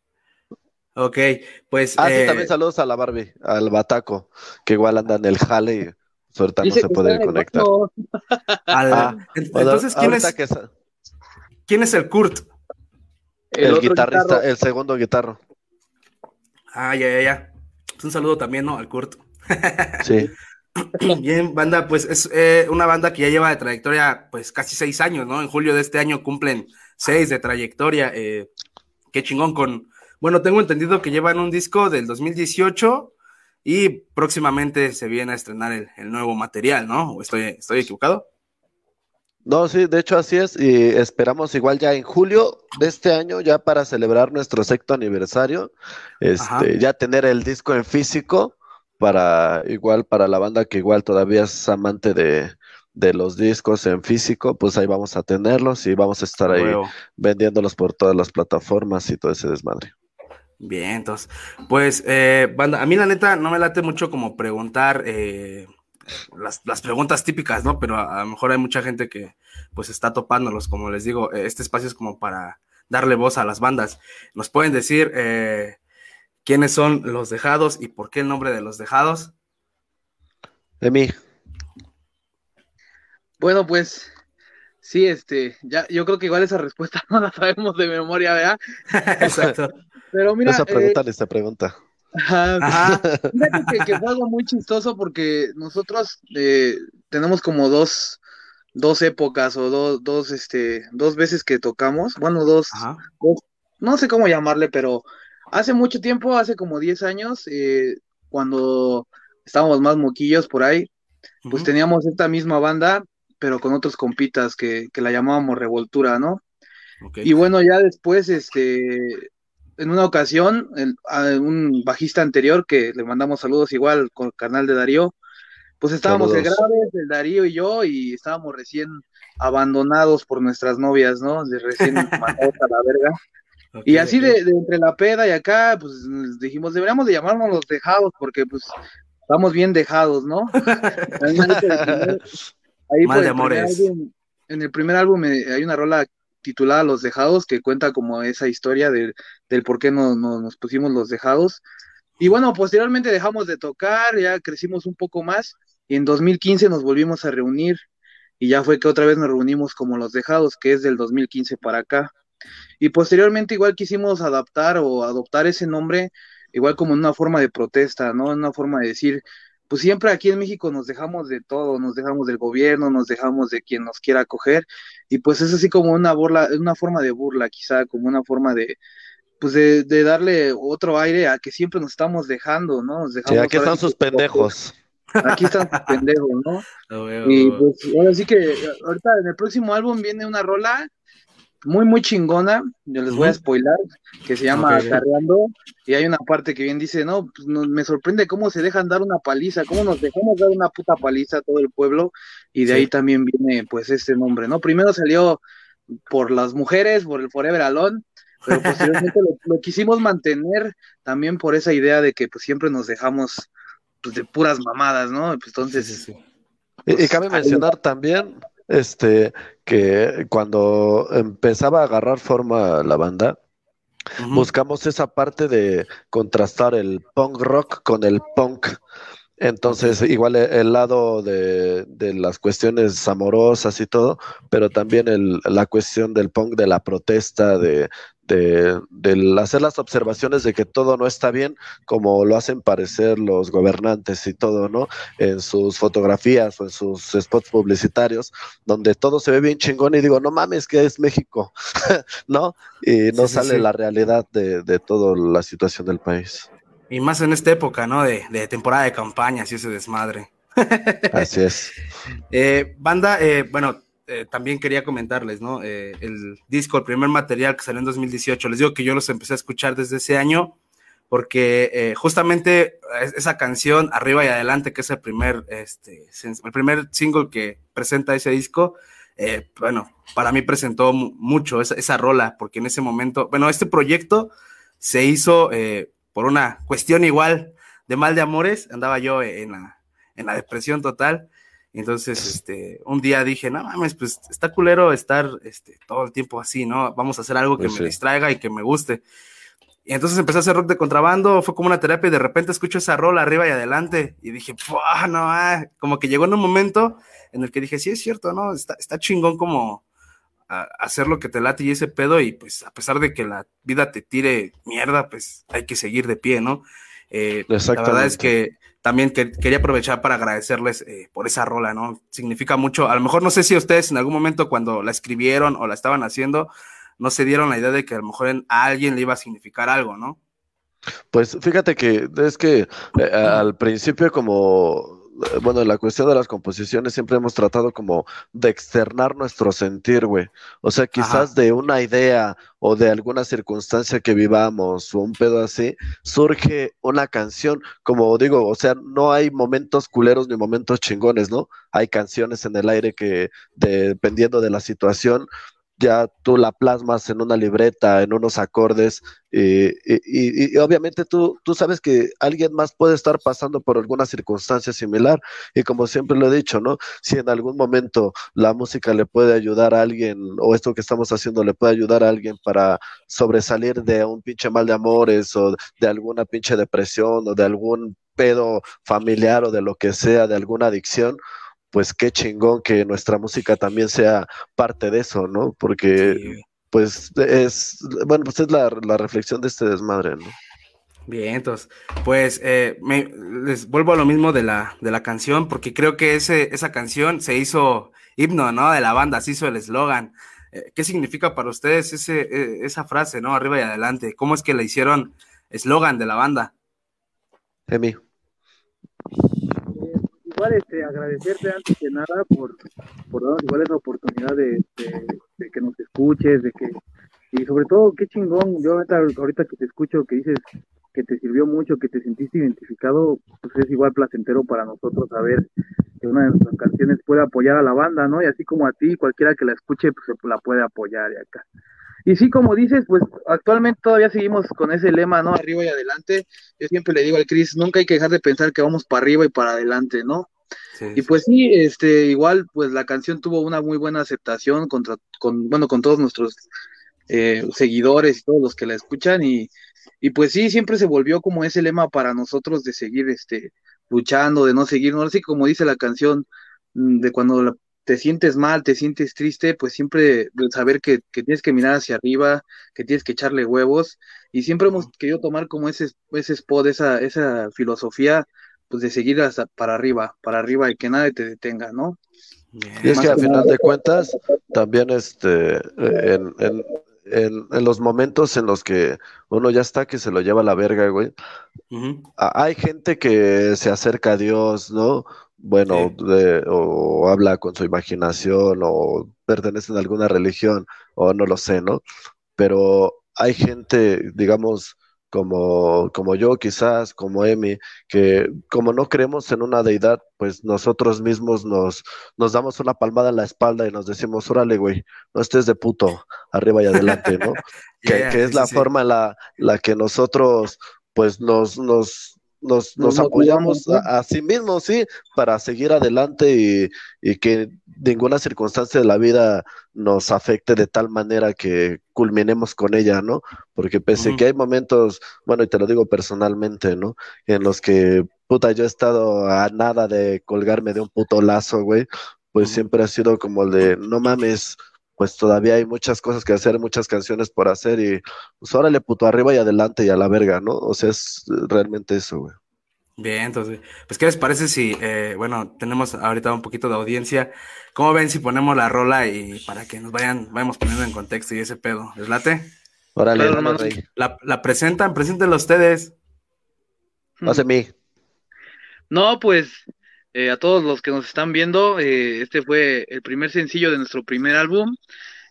Ok, pues. Ah, sí, eh, también saludos a la Barbie, al Bataco, que igual anda en el jale y ahorita no se puede conectar. al- Ah, entonces, ¿quién es, que quién es el Kurt? El, otro guitarrista, guitarro. el segundo guitarro. Ah, ya, ya, ya. Pues un saludo también, ¿no? Al Kurt. Sí. Bien, banda, pues es eh, una banda que ya lleva de trayectoria, pues casi seis años, ¿no? En julio de este año cumplen seis de trayectoria. eh, qué chingón con. Bueno, tengo entendido que llevan un disco del 2018 y próximamente se viene a estrenar el, el nuevo material, ¿no? ¿O estoy, estoy equivocado? No, sí, de hecho así es, y esperamos igual ya en julio de este año, ya para celebrar nuestro sexto aniversario, Ajá. este, ya tener el disco en físico para igual para la banda que igual todavía es amante de, de los discos en físico, pues ahí vamos a tenerlos y vamos a estar ahí vendiéndolos por todas las plataformas y todo ese desmadre. Bien, entonces, pues, eh, banda, a mí la neta no me late mucho como preguntar eh, las, las preguntas típicas, ¿no? Pero a, a lo mejor hay mucha gente que pues está topándolos, como les digo, eh, este espacio es como para darle voz a las bandas. ¿Nos pueden decir eh, quiénes son los dejados y por qué el nombre de los dejados? Emi, Bueno, pues sí, este, ya, yo creo que igual esa respuesta no la sabemos de memoria, ¿verdad? Exacto. Pero mira, esa eh, pregunta pregunta. Ajá, Ajá. Fíjate que, que fue algo muy chistoso porque nosotros eh, tenemos como dos, dos épocas o dos, dos, este, dos veces que tocamos, bueno, dos, no sé cómo llamarle, pero hace mucho tiempo, hace como 10 años, eh, cuando estábamos más moquillos por ahí, pues teníamos esta misma banda, pero con otros compitas que, que la llamábamos Revoltura, ¿no? Y bueno, ya después, este, en una ocasión, el- a un bajista anterior, que le mandamos saludos igual con el canal de Darío, pues estábamos el Saludos. Graves, el Darío y yo, y estábamos recién abandonados por nuestras novias, ¿no? De recién mandados a la verga. Y así de, de entre la peda y acá, pues dijimos, deberíamos de llamarnos los dejados, porque pues estamos bien dejados, ¿no? Ahí, Mal de amores. álbum- en el primer álbum eh, hay una rola titulada Los Dejados, que cuenta como esa historia de- del por qué no- no- nos pusimos los dejados. Y bueno, posteriormente dejamos de tocar, ya crecimos un poco más, y en 2015 nos volvimos a reunir, y ya fue que otra vez nos reunimos como los dejados, que es del 2015 para acá. Y posteriormente igual quisimos adaptar o adoptar ese nombre, igual como una forma de protesta, ¿no? Una forma de decir, pues siempre aquí en México nos dejamos de todo, nos dejamos del gobierno, nos dejamos de quien nos quiera acoger, y pues es así como una burla, una forma de burla, quizá, como una forma de, pues de, de darle otro aire a que siempre nos estamos dejando, ¿no? Nos Sí, dejamos aquí ahora están sí sus pendejos. Aquí están sus pendejos, ¿no? Y pues ahora sí que ahorita en el próximo álbum viene una rola muy muy chingona, yo les voy a spoilar, que se llama Ok. Carreando, y hay una parte que bien dice, no, pues no- me sorprende cómo se dejan dar una paliza, cómo nos dejamos dar una puta paliza a todo el pueblo, y de Sí. ahí también viene pues este nombre, ¿no? Primero salió por las mujeres, por el Forever Alone, pero posteriormente lo, lo quisimos mantener también por esa idea de que pues siempre nos dejamos pues de puras mamadas, ¿no? Pues entonces... Sí. Y, y cabe mencionar también este, que cuando empezaba a agarrar forma la banda, buscamos esa parte de contrastar el punk rock con el punk. Entonces, igual e- el lado de, de las cuestiones amorosas y todo, pero también el- la cuestión del punk, de la protesta, de, de, del hacer las observaciones de que todo no está bien, como lo hacen parecer los gobernantes y todo, ¿no? En sus fotografías o en sus spots publicitarios, donde todo se ve bien chingón y digo, no mames, que es México, ¿no? Y no Sí, sí, sale sí. la realidad de, de toda la situación del país. Y más en esta época, ¿no? De, de temporada de campañas y ese desmadre. Así es. Eh, banda, eh, bueno, eh, también quería comentarles, ¿no? Eh, el disco, el primer material que salió en 2018, les digo que yo los empecé a escuchar desde ese año, porque eh, justamente es- esa canción, Arriba y Adelante, que es el primer, este, el primer single que presenta ese disco, bueno, para mí presentó mu- mucho esa, esa rola, porque en ese momento, bueno, este proyecto se hizo por una cuestión igual de mal de amores, andaba yo en la, en la depresión total. Entonces, este, un día dije, no mames, pues está culero estar este, todo el tiempo así, ¿no? Vamos a hacer algo que Pues me distraiga y que me guste. Y entonces empecé a hacer rock de contrabando, fue como una terapia y de repente escucho esa rola arriba y adelante y dije, "Fua, no, ah", como que llegó en un momento en el que dije, sí es cierto, ¿no? Está, está chingón como hacer lo que te late y ese pedo y pues a pesar de que la vida te tire mierda, pues hay que seguir de pie, ¿no? Eh, la verdad es que también que- quería aprovechar para agradecerles eh, por esa rola, ¿no? Significa mucho, a lo mejor no sé si ustedes en algún momento cuando la escribieron o la estaban haciendo, no se dieron la idea de que a lo mejor en- a alguien le iba a significar algo, ¿no? Pues fíjate que es que eh, al principio como, eh, bueno, la cuestión de las composiciones siempre hemos tratado como de externar nuestro sentir, güey. O sea, quizás de una idea o de alguna circunstancia que vivamos o un pedo así, surge una canción, como digo, o sea, no hay momentos culeros ni momentos chingones, ¿no? Hay canciones en el aire que dependiendo de la situación, ya tú la plasmas en una libreta, en unos acordes, y, y- y- y obviamente tú, tú sabes que alguien más puede estar pasando por alguna circunstancia similar, y como siempre lo he dicho, ¿no? Si en algún momento la música le puede ayudar a alguien, o esto que estamos haciendo le puede ayudar a alguien para sobresalir de un pinche mal de amores, o de alguna pinche depresión, o de algún pedo familiar, o de lo que sea, de alguna adicción, pues qué chingón que nuestra música también sea parte de eso, ¿no? Porque Sí, pues es, bueno, pues es la, la reflexión de este desmadre, ¿no? Bien, entonces, pues eh, me- les vuelvo a lo mismo de la, de la canción, porque creo que ese, esa canción se hizo himno, ¿no? De la banda, se hizo el eslogan. Eh, ¿Qué significa para ustedes ese, eh, esa frase, ¿no? Arriba y adelante. ¿Cómo es que le hicieron eslogan de la banda? Emi. Igual este agradecerte antes que nada por, por darnos igual esa oportunidad de, de- que nos escuches, de que y sobre todo qué chingón, yo ahorita, ahorita que te escucho que dices que te sirvió mucho, que te sentiste identificado, pues es igual placentero para nosotros saber que una de nuestras canciones puede apoyar a la banda, ¿no? Y así como a ti, cualquiera que la escuche, pues la puede apoyar y acá. Y sí, como dices, pues actualmente todavía seguimos con ese lema, ¿no? Arriba y adelante. Yo siempre le digo al Chris, nunca hay que dejar de pensar que vamos para arriba y para adelante, ¿no? Sí, Y pues sí, este, igual, pues la canción tuvo una muy buena aceptación contra, con, bueno, con todos nuestros eh, seguidores y todos los que la escuchan y, y pues sí, siempre se volvió como ese lema para nosotros de seguir, este, luchando, de no seguir, no así como dice la canción, mm, de cuando la- te sientes mal, te sientes triste, pues siempre saber que, que tienes que mirar hacia arriba, que tienes que echarle huevos y siempre hemos querido tomar como ese, ese spot, esa, esa filosofía pues de seguir hasta para arriba, para arriba y que nadie te detenga, ¿no? Y es que a que final de cuentas, también este, en, en, en, en los momentos en los que uno ya está que se lo lleva a la verga, güey, hay gente que se acerca a Dios, ¿no? Bueno, Sí. de- o habla con su imaginación, o pertenece a alguna religión, o no lo sé, ¿no? Pero hay gente, digamos, como, como yo, quizás, como Emi, que como no creemos en una deidad, pues nosotros mismos nos, nos damos una palmada en la espalda y nos decimos, órale, güey, no estés de puto, arriba y adelante, ¿no? que, Yeah, que es sí, la sí. forma en la, la que nosotros pues nos, nos, nos, nos Nos apoyamos a, a sí mismos, sí, para seguir adelante y, y que ninguna circunstancia de la vida nos afecte de tal manera que culminemos con ella, ¿no? Porque pese Ujú. que hay momentos, bueno, y te lo digo personalmente, ¿no? En los que, puta, yo he estado a nada de colgarme de un puto lazo, güey, pues siempre ha sido como el de, no mames, pues todavía hay muchas cosas que hacer, muchas canciones por hacer y pues órale puto arriba y adelante y a la verga, ¿no? O sea, es realmente eso, güey. Bien, entonces, pues, ¿qué les parece si, eh, bueno, tenemos ahorita un poquito de audiencia? ¿Cómo ven si ponemos la rola y para que nos vayan, vayamos poniendo en contexto y ese pedo? ¿Les late? Órale, hermano. rey. La, la presentan, preséntenlo ustedes. Hace mí. No, pues eh, a todos los que nos están viendo, eh, este fue el primer sencillo de nuestro primer álbum.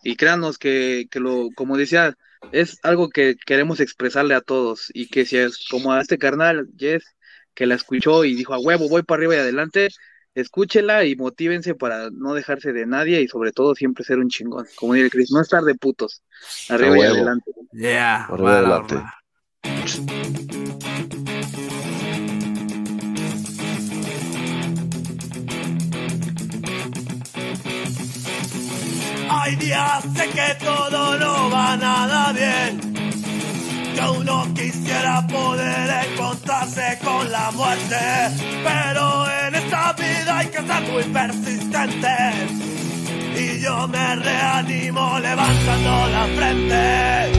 Y créanos que, que lo, como decía, es algo que queremos expresarle a todos. Y que si es como a este carnal, Jess, que la escuchó y dijo a huevo, voy para arriba y adelante, escúchela y motívense para no dejarse de nadie y sobre todo siempre ser un chingón, como dice Chris, no estar de putos, arriba y adelante. Yeah, Arriba, la adelante. Hay días de que todo no va nada bien. Que uno quisiera poder encontrarse con la muerte. Pero en esta vida hay que ser muy persistentes. Y yo me reanimo levantando la frente.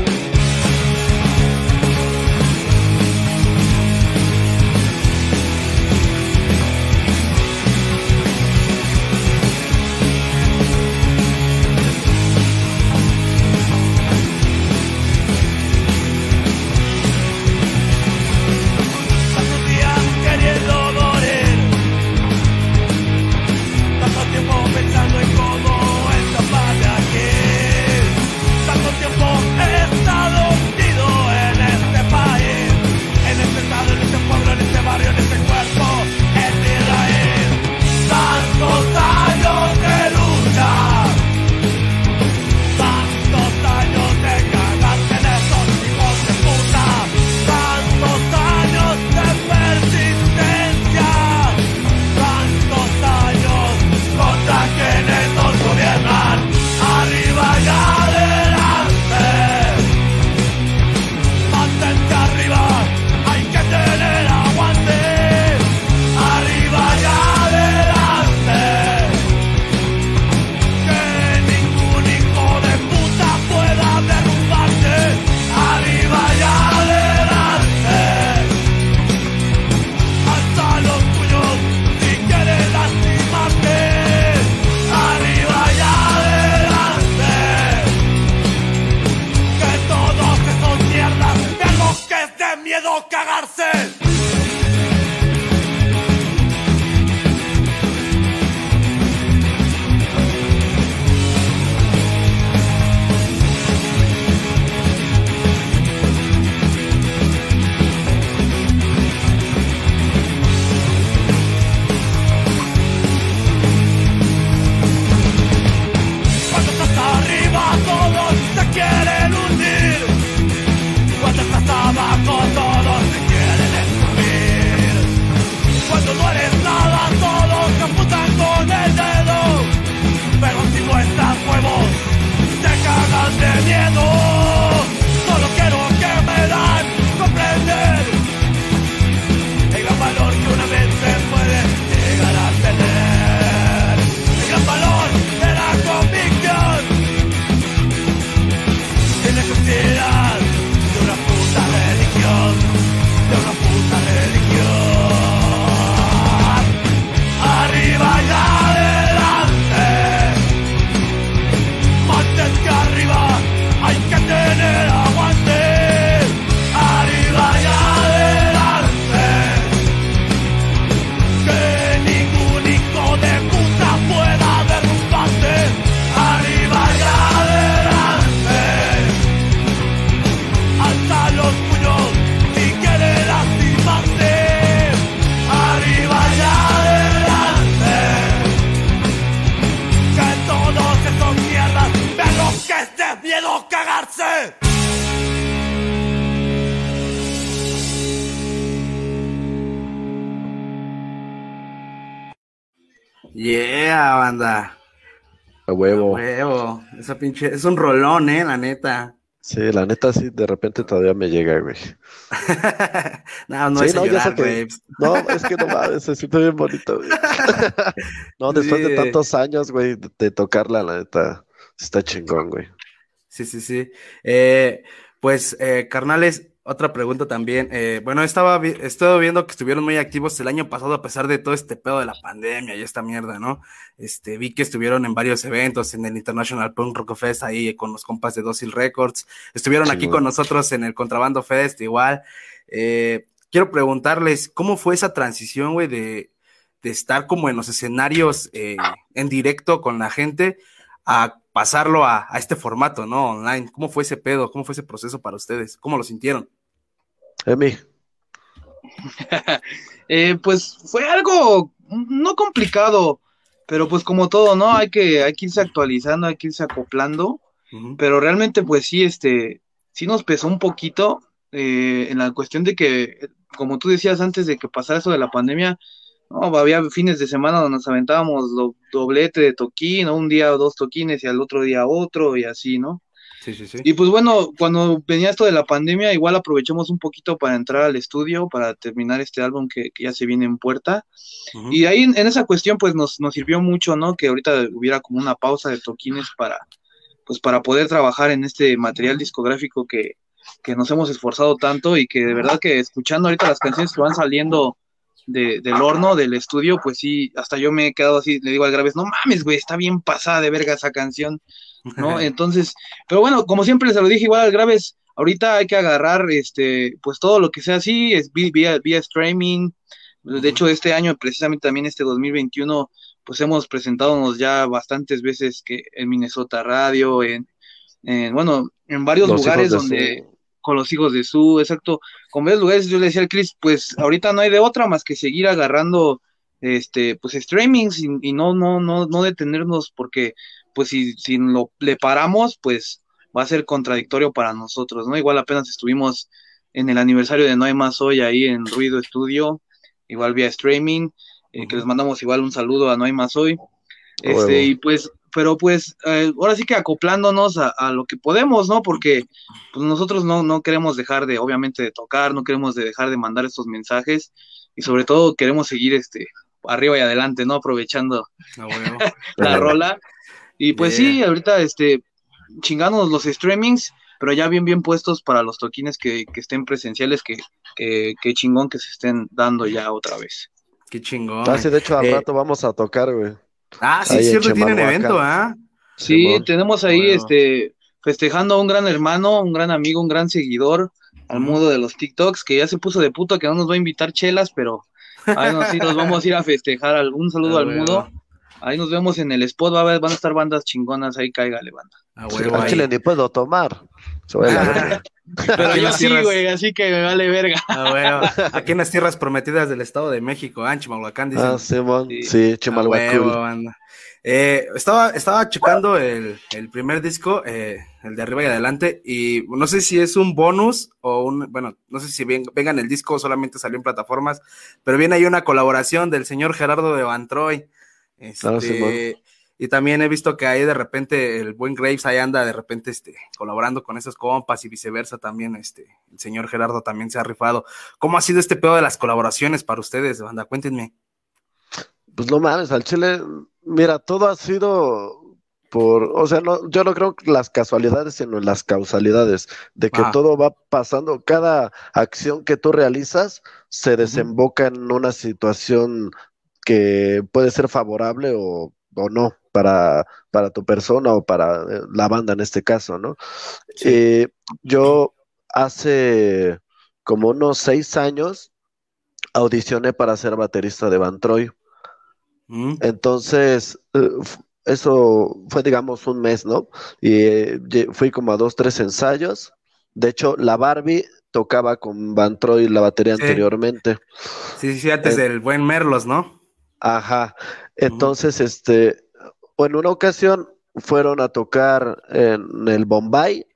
A huevo. Huevo. Esa pinche. Es un rolón, eh, la neta. Sí, la neta sí, de repente todavía me llega, güey. no, no Sí, es no, llorar, que- güey. No, es que no mames, se siente bien bonito, güey. No, después Sí. de tantos años, güey, de, de tocarla, la neta, está chingón, güey. Sí, sí, sí. Eh, pues, eh, carnales, otra pregunta también. Eh, bueno, estaba vi- estado viendo que estuvieron muy activos el año pasado a pesar de todo este pedo de la pandemia y esta mierda, ¿no? Este, vi que estuvieron en varios eventos, en el International Punk Rock Fest, ahí con los compas de Docil Records. Estuvieron aquí con nosotros en el Contrabando Fest, igual. Eh, quiero preguntarles, ¿cómo fue esa transición, güey, de, de estar como en los escenarios eh, en directo con la gente a pasarlo a, a este formato, ¿no? Online. ¿Cómo fue ese pedo? ¿Cómo fue ese proceso para ustedes? ¿Cómo lo sintieron? Emi, Eh, pues fue algo no complicado, pero pues como todo, ¿no? Hay que, hay que irse actualizando, hay que irse acoplando, pero realmente pues sí, este, sí nos pesó un poquito eh, en la cuestión de que, como tú decías antes de que pasara eso de la pandemia, No, había fines de semana donde nos aventábamos do- doblete de toquín, ¿no? Un día dos toquines y al otro día otro y así, ¿no? Sí, sí, sí. Y pues bueno, cuando venía esto de la pandemia, igual aprovechamos un poquito para entrar al estudio, para terminar este álbum que, que ya se viene en puerta. Y ahí en, en esa cuestión pues nos, nos sirvió mucho, ¿no? Que ahorita hubiera como una pausa de toquines para, pues para poder trabajar en este material discográfico que, que nos hemos esforzado tanto y que de verdad que escuchando ahorita las canciones que van saliendo de- del horno, del estudio, pues sí, hasta yo me he quedado así, le digo al Graves, no mames, güey, está bien pasada de verga esa canción, ¿no? Entonces, pero bueno, como siempre se lo dije igual al Graves, ahorita hay que agarrar, este, pues todo lo que sea así, es vía, vía streaming, de hecho este año, precisamente también este 2021, pues hemos presentado ya bastantes veces que en Minnesota Radio, en, en bueno, en varios Los lugares donde su- con los hijos de su, exacto, con varios lugares yo le decía al Chris, pues ahorita no hay de otra más que seguir agarrando este pues streamings y, y no no no no detenernos porque pues si, si lo le paramos pues va a ser contradictorio para nosotros, ¿no? Igual apenas estuvimos en el aniversario de No hay más hoy ahí en Ruido Estudio, igual vía streaming, eh, que les mandamos igual un saludo a No hay más hoy. Este, y pues, pero pues, eh, ahora sí que acoplándonos a, a lo que podemos, ¿no? Porque pues nosotros no, no queremos dejar de, obviamente, de tocar, no queremos de dejar de mandar estos mensajes, y sobre todo queremos seguir este arriba y adelante, ¿no? Aprovechando la rola. Y pues Yeah. sí, ahorita este chingándonos los streamings, pero ya bien bien puestos para los toquines que, que estén presenciales, que, que, que chingón que se estén dando ya otra vez. Qué chingón. Ah, sí, de hecho, al Eh, rato vamos a tocar, güey. Ah, sí, cierto, tienen evento, ¿ah? Sí, Simón. tenemos ahí Bueno. este festejando a un gran hermano, un gran amigo, un gran seguidor al mundo de los TikToks, que ya se puso de puto que no nos va a invitar chelas, pero ahí nos, sí nos vamos a ir a festejar. Un saludo Ah, al bueno. mudo. Ahí nos vemos en el spot, va a haber, van a estar bandas chingonas, ahí cáigale banda. A Sí, huevo al ahí. chile ni puedo tomar. Se vaya a la verga. Pero yo sí, tierras- güey, así que me vale verga. Ah, bueno. Aquí en las tierras prometidas del Estado de México, ah, en Chimalhuacán, dicen. Ah, Simón. Sí. Sí, A Chimalhuacán. Eh, estaba, estaba checando el, el primer disco, eh, el de arriba y adelante, y no sé si es un bonus o un, bueno, no sé si ven- vengan el disco, solamente salió en plataformas, pero viene ahí una colaboración del señor Gerardo de Van Troy. Este, y también he visto que ahí de repente el buen Graves ahí anda de repente este, colaborando con esos compas y viceversa también, este, el señor Gerardo también se ha rifado. ¿Cómo ha sido este pedo de las colaboraciones para ustedes, banda? Cuéntenme. Pues no mames, al Chile, mira, todo ha sido por, o sea, no, yo no creo las casualidades, sino las causalidades, de que todo va pasando, cada acción que tú realizas se desemboca en una situación que puede ser favorable o, o no para, para tu persona o para eh, la banda en este caso, ¿no? Eh, yo hace como unos seis años audicioné para ser baterista de Van Troy. ¿Mm? Entonces, eh, eso fue, digamos, un mes, ¿no? Y eh, fui como a dos, tres ensayos. De hecho, la Barbie tocaba con Van Troy la batería Sí. anteriormente. Sí, sí, sí, antes Eh, del buen Merlos, ¿no? Ajá. Entonces, este, en una ocasión fueron a tocar en el Bombay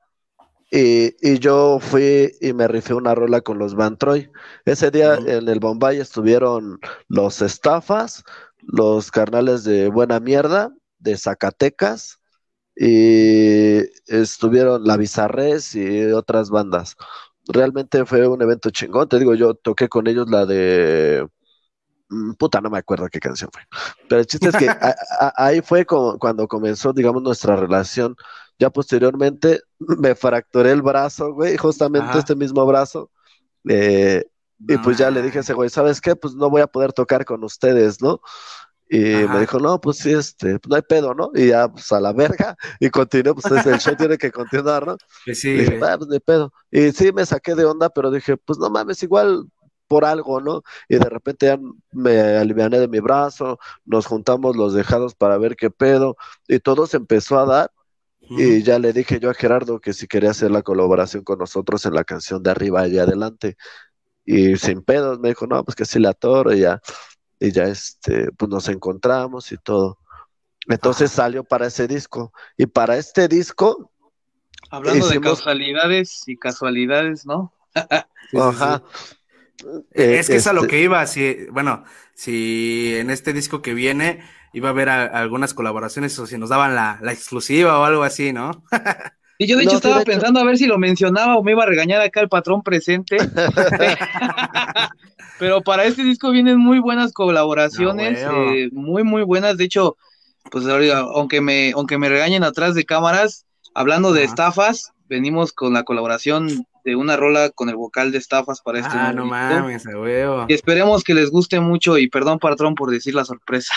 y, y yo fui y me rifé una rola con los Van Troy. Ese día en el Bombay estuvieron los Estafas, los carnales de Buena Mierda, de Zacatecas, y estuvieron la Bizarres y otras bandas. Realmente fue un evento chingón. Te digo, yo toqué con ellos la de. Mm, Puta, no me acuerdo qué canción fue. Pero el chiste es que a- a- ahí fue como cuando comenzó, digamos, nuestra relación. Ya posteriormente me fracturé el brazo, güey, justamente Ajá. este mismo brazo. Eh, y No pues ya le dije a ese güey, ¿sabes qué? Pues no voy a poder tocar con ustedes, ¿no? Y Ajá. me dijo, no, pues sí, este, pues no hay pedo, ¿no? Y ya, pues a la verga, y continué, pues es- el show tiene que continuar, ¿no? Que sí, Dije, güey. "Ah, pues, ni pedo. Y sí me saqué de onda, pero dije, pues no mames, igual por algo, ¿no? Y de repente ya me aliviané de mi brazo, nos juntamos los dejados para ver qué pedo, y todo se empezó a dar, y ya le dije yo a Gerardo que si quería hacer la colaboración con nosotros en la canción de arriba y adelante. Y sin pedos me dijo, no, pues que sí la atoro y ya, y ya este, pues nos encontramos y todo. Entonces salió para ese disco. Y para este disco, Hablando de causalidades y casualidades, ¿no? Sí, sí, ajá, Eh, es que es a lo este- que iba, si, bueno, si en este disco que viene iba a haber a- algunas colaboraciones o si nos daban la, la exclusiva o algo así, ¿no? Y yo de hecho estaba de hecho- pensando a ver si lo mencionaba o me iba a regañar acá el patrón presente. Pero para este disco vienen muy buenas colaboraciones, Ah, eh, muy muy buenas. De hecho, pues ahorita, aunque me aunque me regañen atrás de cámaras, hablando de estafas, venimos con la colaboración de una rola con el vocal de estafas para este Ah, no disco. mames, a huevo. Y esperemos que les guste mucho y perdón patrón por decir la sorpresa.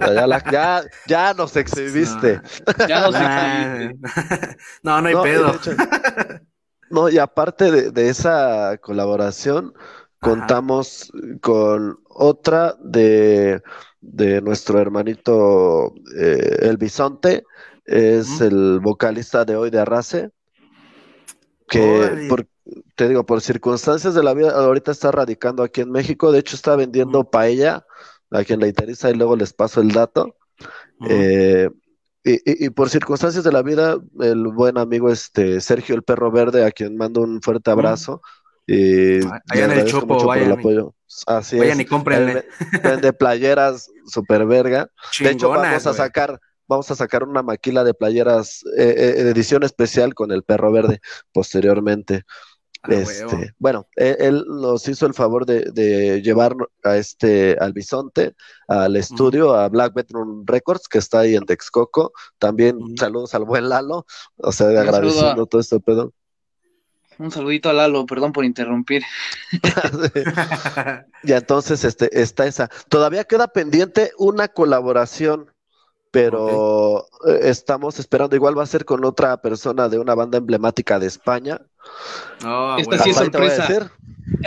Ya, la- ya, ya nos exhibiste. Ya no sé. Ah, no, no hay No, y pedo. hecho- no, y aparte de, de esa colaboración, contamos con otra de, de nuestro hermanito eh, El Bisonte, es el vocalista de hoy de Arrase, que por, te digo, por circunstancias de la vida, ahorita está radicando aquí en México, de hecho está vendiendo paella aquí en la Iteriza y luego les paso el dato. Eh, y, y- y por circunstancias de la vida, el buen amigo este Sergio el Perro Verde, a quien mando un fuerte abrazo. Y Allá le en el Chopo, el vayan y- apoyo. Así Vayan es. y cómprenle. Vende playeras super verga. De hecho, vamos a sacar, vamos a sacar una maquila de playeras eh, eh, de edición especial con el Perro Verde posteriormente. Ah. Este, bueno, él, él nos hizo el favor de, de llevar a este al Bisonte al estudio, a Black Bedroom Records, que está ahí en Texcoco. También Ujú. saludos al buen Lalo, o sea, Un agradeciendo a- todo este pedo. Un saludito a Lalo, perdón por interrumpir. Y entonces este, está esa. Todavía queda pendiente una colaboración, pero eh, estamos esperando. Igual va a ser con otra persona de una banda emblemática de España. No, Esta huevo. sí es sorpresa.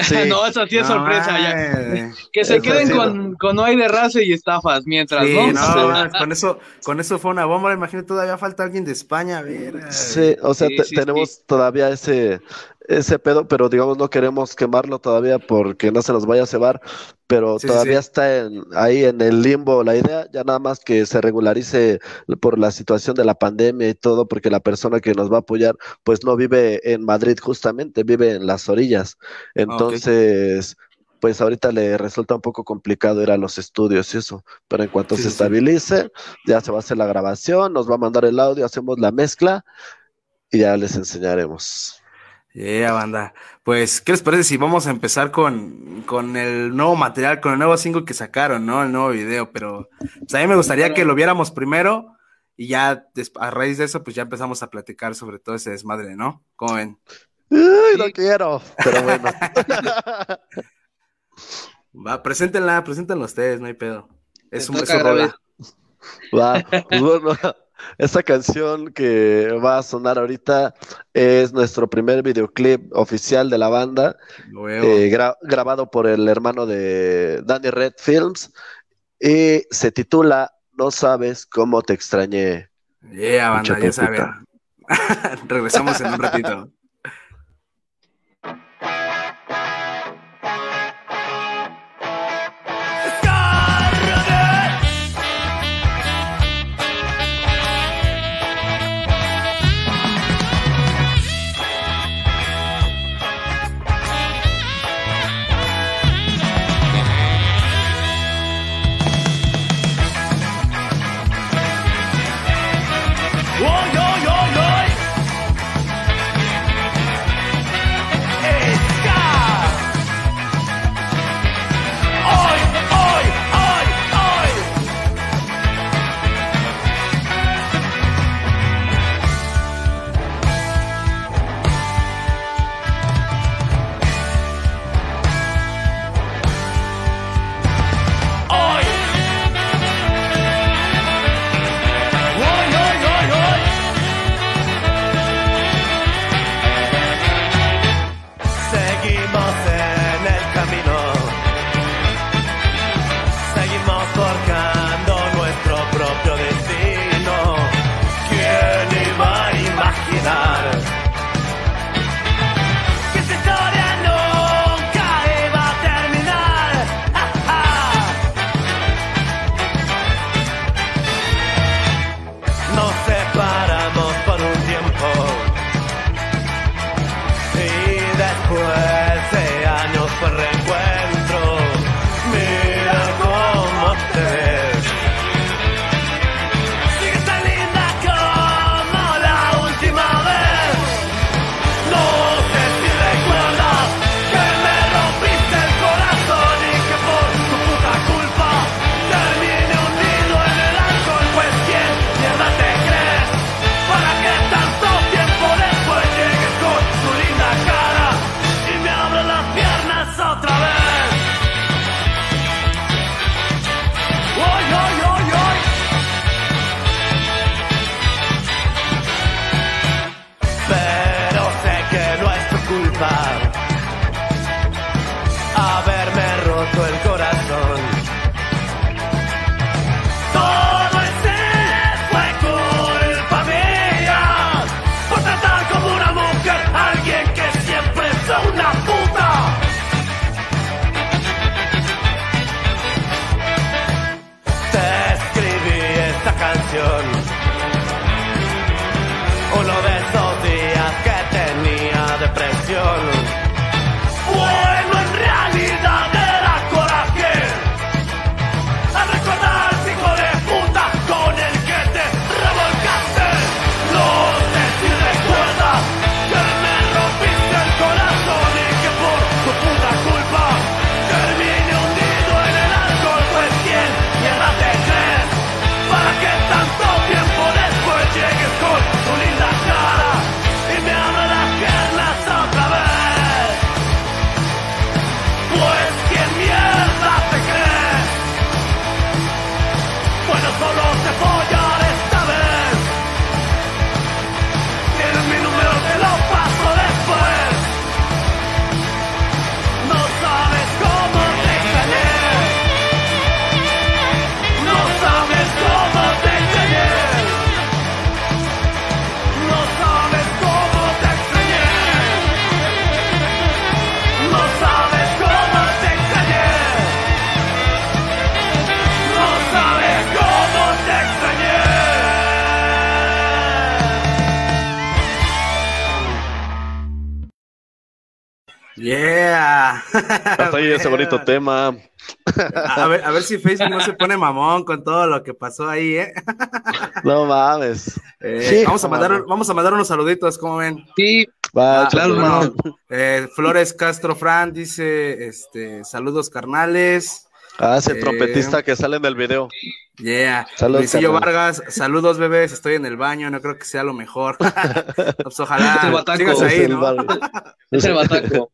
Sí. no, eso sí es No sorpresa ya. Que se Eso queden sí, con, con no hay de raza y estafas mientras, Sí, ¿no? no, con eso, con eso fue una bomba. Imagínate, todavía falta alguien de España, a ver. Sí, o sea, Sí, te- sí, tenemos todavía ese, ese pedo, pero digamos no queremos quemarlo todavía porque no se nos vaya a cebar, pero Sí, todavía sí. está en, ahí en el limbo la idea, ya nada más que se regularice por la situación de la pandemia y todo, porque la persona que nos va a apoyar pues no vive en Madrid justamente, vive en las orillas. Entonces, pues ahorita le resulta un poco complicado ir a los estudios y eso, pero en cuanto Sí, se estabilice, ya se va a hacer la grabación, nos va a mandar el audio, hacemos la mezcla y ya les enseñaremos. Yeah, banda. Pues, ¿qué les parece si vamos a empezar con, con el nuevo material, con el nuevo single que sacaron, ¿no? El nuevo video, pero pues, a mí me gustaría que lo viéramos primero y ya a raíz de eso, pues ya empezamos a platicar sobre todo ese desmadre, ¿no? ¿Cómo ven? ¡Uy, no quiero! Pero bueno. Va, preséntenla, preséntenla ustedes, no hay pedo. Es, un, rola. Graves. Va, pues bueno, esta canción que va a sonar ahorita es nuestro primer videoclip oficial de la banda, eh, gra- grabado por el hermano de Danny Red Films y se titula No sabes cómo te extrañé. Yeah, banda, ya saben. Regresamos en un ratito. Yeah. Hasta ahí ese bonito tema. A ver, a ver si Facebook no se pone mamón con todo lo que pasó ahí, ¿eh? No mames. Eh, Sí, vamos, a mandar, vamos a mandar unos saluditos, ¿cómo ven? Sí, Va, Ah, échale, bueno, eh, Flores Castro Fran dice, este, saludos carnales. Ah, es el Eh, trompetista que sale en el video. Yeah. Saludos, Luisillo carnal. Vargas, saludos bebés, estoy en el baño, no creo que sea lo mejor. pues ojalá Es el bataco. sigas ahí, ¿no? es el bataco.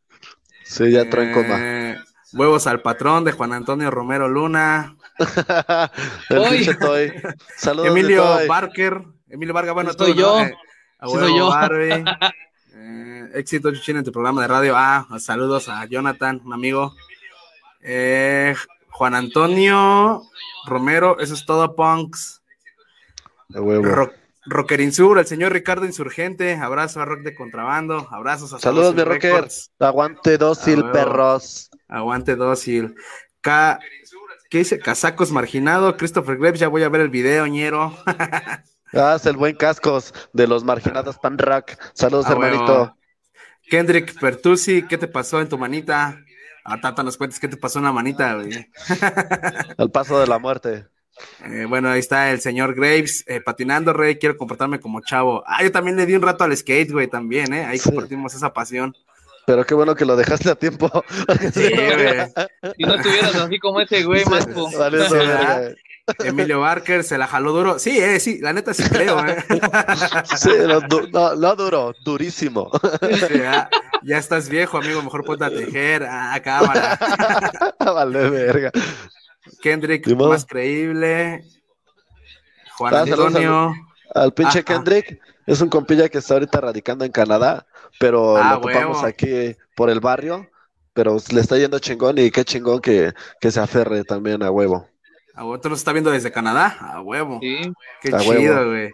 Sí, ya entró en coma. Eh, huevos al patrón de Juan Antonio Romero Luna. el pinche Toy. Saludos, mi Emilio Toy. Barker, Emilio Vargas, bueno, tú, yo. ¿no? Eh, a Sí huevo, soy yo. Barbie. Eh, éxito Chuchín en tu programa de radio. Ah, saludos a Jonathan, un amigo. Eh, Juan Antonio Romero, eso es todo, punks. De huevo. Rock, Rocker Insur, el señor Ricardo Insurgente, abrazo a Rock de Contrabando, abrazos a Saludos, mi rocker. Records. Aguante dócil, perros. Aguante dócil. ¿Qué dice? Casacos marginado. Christopher Graves, ya voy a ver el video, ñero. Ah, es el buen cascos de los marginados pan rock. Saludos, huevo. hermanito. Kendrick Pertusi, ¿qué te pasó en tu manita? A Tata nos cuentes qué te pasó en la manita, güey. Al paso de la muerte. Eh, bueno, ahí está el señor Graves eh, patinando, Rey. Quiero comportarme como chavo. Ah, yo también le di un rato al skate, güey, también, ¿eh? Ahí Sí. compartimos esa pasión. Pero qué bueno que lo dejaste a tiempo. Sí, güey. Si no estuvieras así como ese güey, Marco. Vale, eso. Emilio Barker se la jaló duro. Sí, eh, sí, la neta sí creo, ¿eh? Sí, no, du- no, duro, durísimo. Sí, ya estás viejo, amigo, mejor ponte a tejer. Ah, cámara. vale, verga. Kendrick, más creíble. Juan Ah, Antonio. Al pinche Ajá. Kendrick es un compilla que está ahorita radicando en Canadá, pero Ah, lo topamos huevo. aquí por el barrio, pero le está yendo chingón y qué chingón que, que se aferre también a huevo. ¿A huevo? ¿Tú nos está viendo desde Canadá? A huevo. Sí. Qué A chido, güey.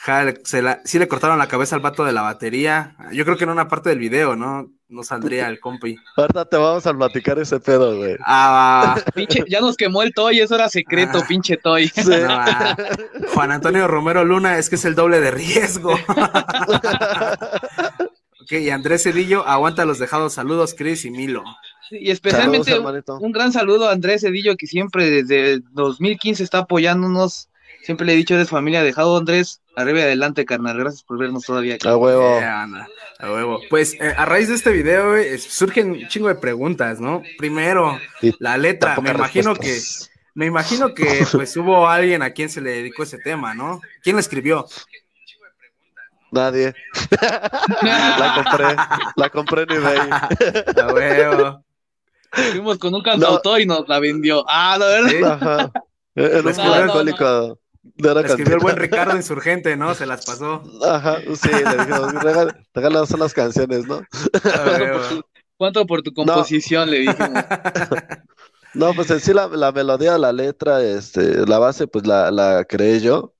Ja, le- se la- sí le cortaron la cabeza al vato de la batería. Yo creo que en una parte del video, ¿no? No saldría el compi. Ahorita te vamos a platicar ese pedo, güey. Ah, va. Pinche, ya nos quemó el Toy, eso era secreto, Ah. pinche Toy. Sí. No, va. Juan Antonio Romero Luna, es que es el doble de riesgo. ok, y Andrés Cedillo, aguanta los dejados. Saludos, Chris y Milo. Y especialmente Saludos, un, hermanito. un gran saludo a Andrés Cedillo, que siempre desde 2015 está apoyándonos. Siempre le he dicho, eres familia dejado, Andrés. Arriba y adelante, carnal. Gracias por vernos todavía aquí. A huevo. Eh, a huevo. Pues eh, a raíz de este video güey, es- surgen un chingo de preguntas, ¿no? Primero, la letra. Me imagino que, me imagino que pues hubo alguien a quien se le dedicó ese tema, ¿no? ¿Quién la escribió? Nadie. La compré, la compré en eBay. A huevo. Fuimos con un cantautor y nos la vendió. Ah, la verdad. ¿Sí? Ajá. Un no, no, alcohólico. La escribió el buen Ricardo Insurgente, ¿no? Se las pasó. Ajá, sí, le dijimos, "Regala- regálanos unas canciones, ¿no? ¿Cuánto por tu composición? Le dijimos. No, pues en sí la, la melodía, la letra, este, la base, pues la, la creé yo.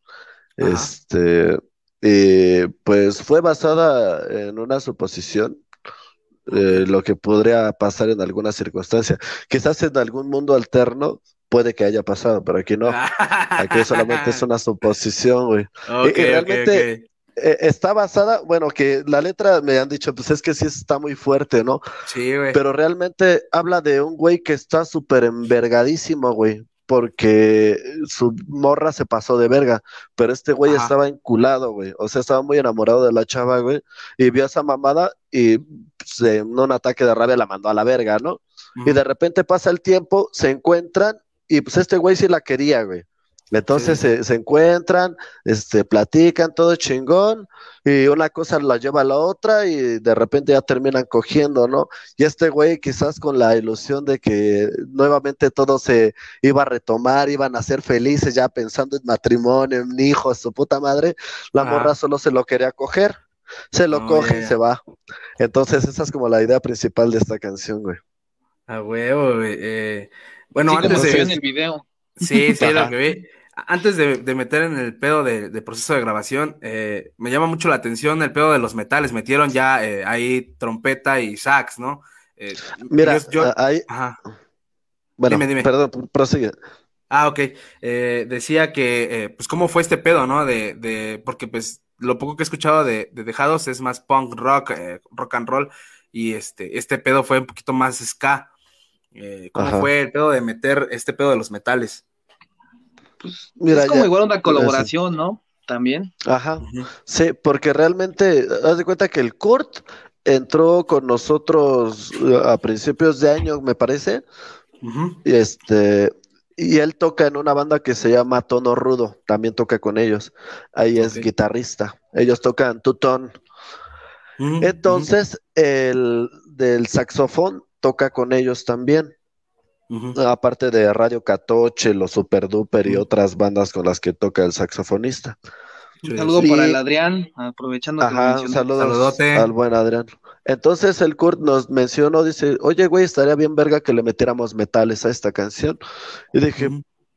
Ajá. Este, y pues fue basada en una suposición, eh, lo que podría pasar en alguna circunstancia. Quizás en algún mundo alterno puede que haya pasado, pero aquí no. Aquí solamente es una suposición, güey. Ok, Y- y realmente-. Eh, está basada, bueno, que la letra me han dicho, pues es que sí está muy fuerte, ¿no? Sí, güey. Pero realmente habla de un güey que está súper envergadísimo, güey, porque su morra se pasó de verga, pero este güey Ajá. estaba enculado, güey, o sea, estaba muy enamorado de la chava, güey, y vio a esa mamada y pues, en un ataque de rabia la mandó a la verga, ¿no? Y de repente pasa el tiempo, se encuentran y pues este güey sí la quería, güey. Entonces se, se encuentran, este, platican, todo chingón, y una cosa la lleva a la otra y de repente ya terminan cogiendo, ¿no? Y este güey quizás con la ilusión de que nuevamente todo se iba a retomar, iban a ser felices ya pensando en matrimonio, en hijos, su puta madre, la Ajá. morra solo se lo quería coger, se lo Oh, coge yeah. y se va. Entonces esa es como la idea principal de esta canción, güey. A huevo, güey. eh, bueno, Sí, antes de. en el video. Sí, sí, lo que vi. Antes de, de meter en el pedo de, de proceso de grabación, eh, me llama mucho la atención el pedo de los metales. Metieron ya eh, ahí trompeta y sax, ¿no? Eh, Mira, yo- ahí, Ajá. bueno, Dime, dime. perdón, pr- prosigue. Ah, ok. Eh, decía que, eh, pues, ¿cómo fue este pedo, no? De, de, porque, pues, lo poco que he escuchado de, de Dejados es más punk rock, eh, rock and roll, y este, este pedo fue un poquito más ska. Eh, ¿cómo Ajá. fue el pedo de meter este pedo de los metales? Mira, es como ya- igual una colaboración, ¿no? También. Ajá, sí, porque realmente, haz de cuenta que el Kurt entró con nosotros eh, a principios de año, me parece, y este, y él toca en una banda que se llama Tono Rudo, también toca con ellos, ahí es guitarrista, ellos tocan tutón, Ujú, entonces el del saxofón toca con ellos también, aparte de Radio Catoche, los Super Duper y otras bandas con las que toca el saxofonista. Un saludo sí. para el Adrián, aprovechando que Ajá, mencionó. saludos Saludote. al buen Adrián. Entonces el Kurt nos mencionó, dice, oye, güey, estaría bien verga que le metiéramos metales a esta canción. Y dije.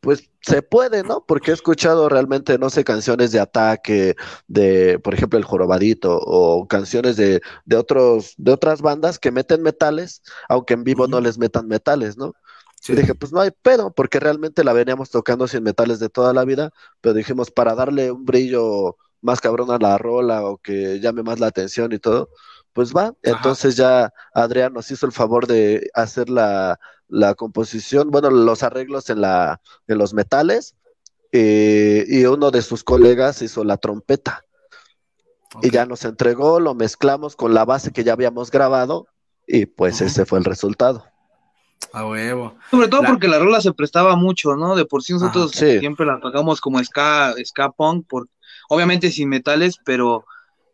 Pues se puede, ¿no? Porque he escuchado realmente, no sé, canciones de ataque, de, por ejemplo, El Jorobadito, o canciones de, de otros, de otras bandas que meten metales, aunque en vivo no les metan metales, ¿no? Sí. Y dije, pues no hay pedo, porque realmente la veníamos tocando sin metales de toda la vida, pero dijimos, para darle un brillo más cabrón a la rola o que llame más la atención y todo, pues va. Entonces ya Adrián nos hizo el favor de hacer la, la composición, bueno, los arreglos en, la, en los metales, eh, y uno de sus colegas hizo la trompeta. Y ya nos entregó, lo mezclamos con la base que ya habíamos grabado, y pues ese fue el resultado. A huevo. Sobre todo La- porque la rola se prestaba mucho, ¿no? De por sí nosotros Ajá, sí. siempre la tocamos como ska, ska punk, por, obviamente sin metales, pero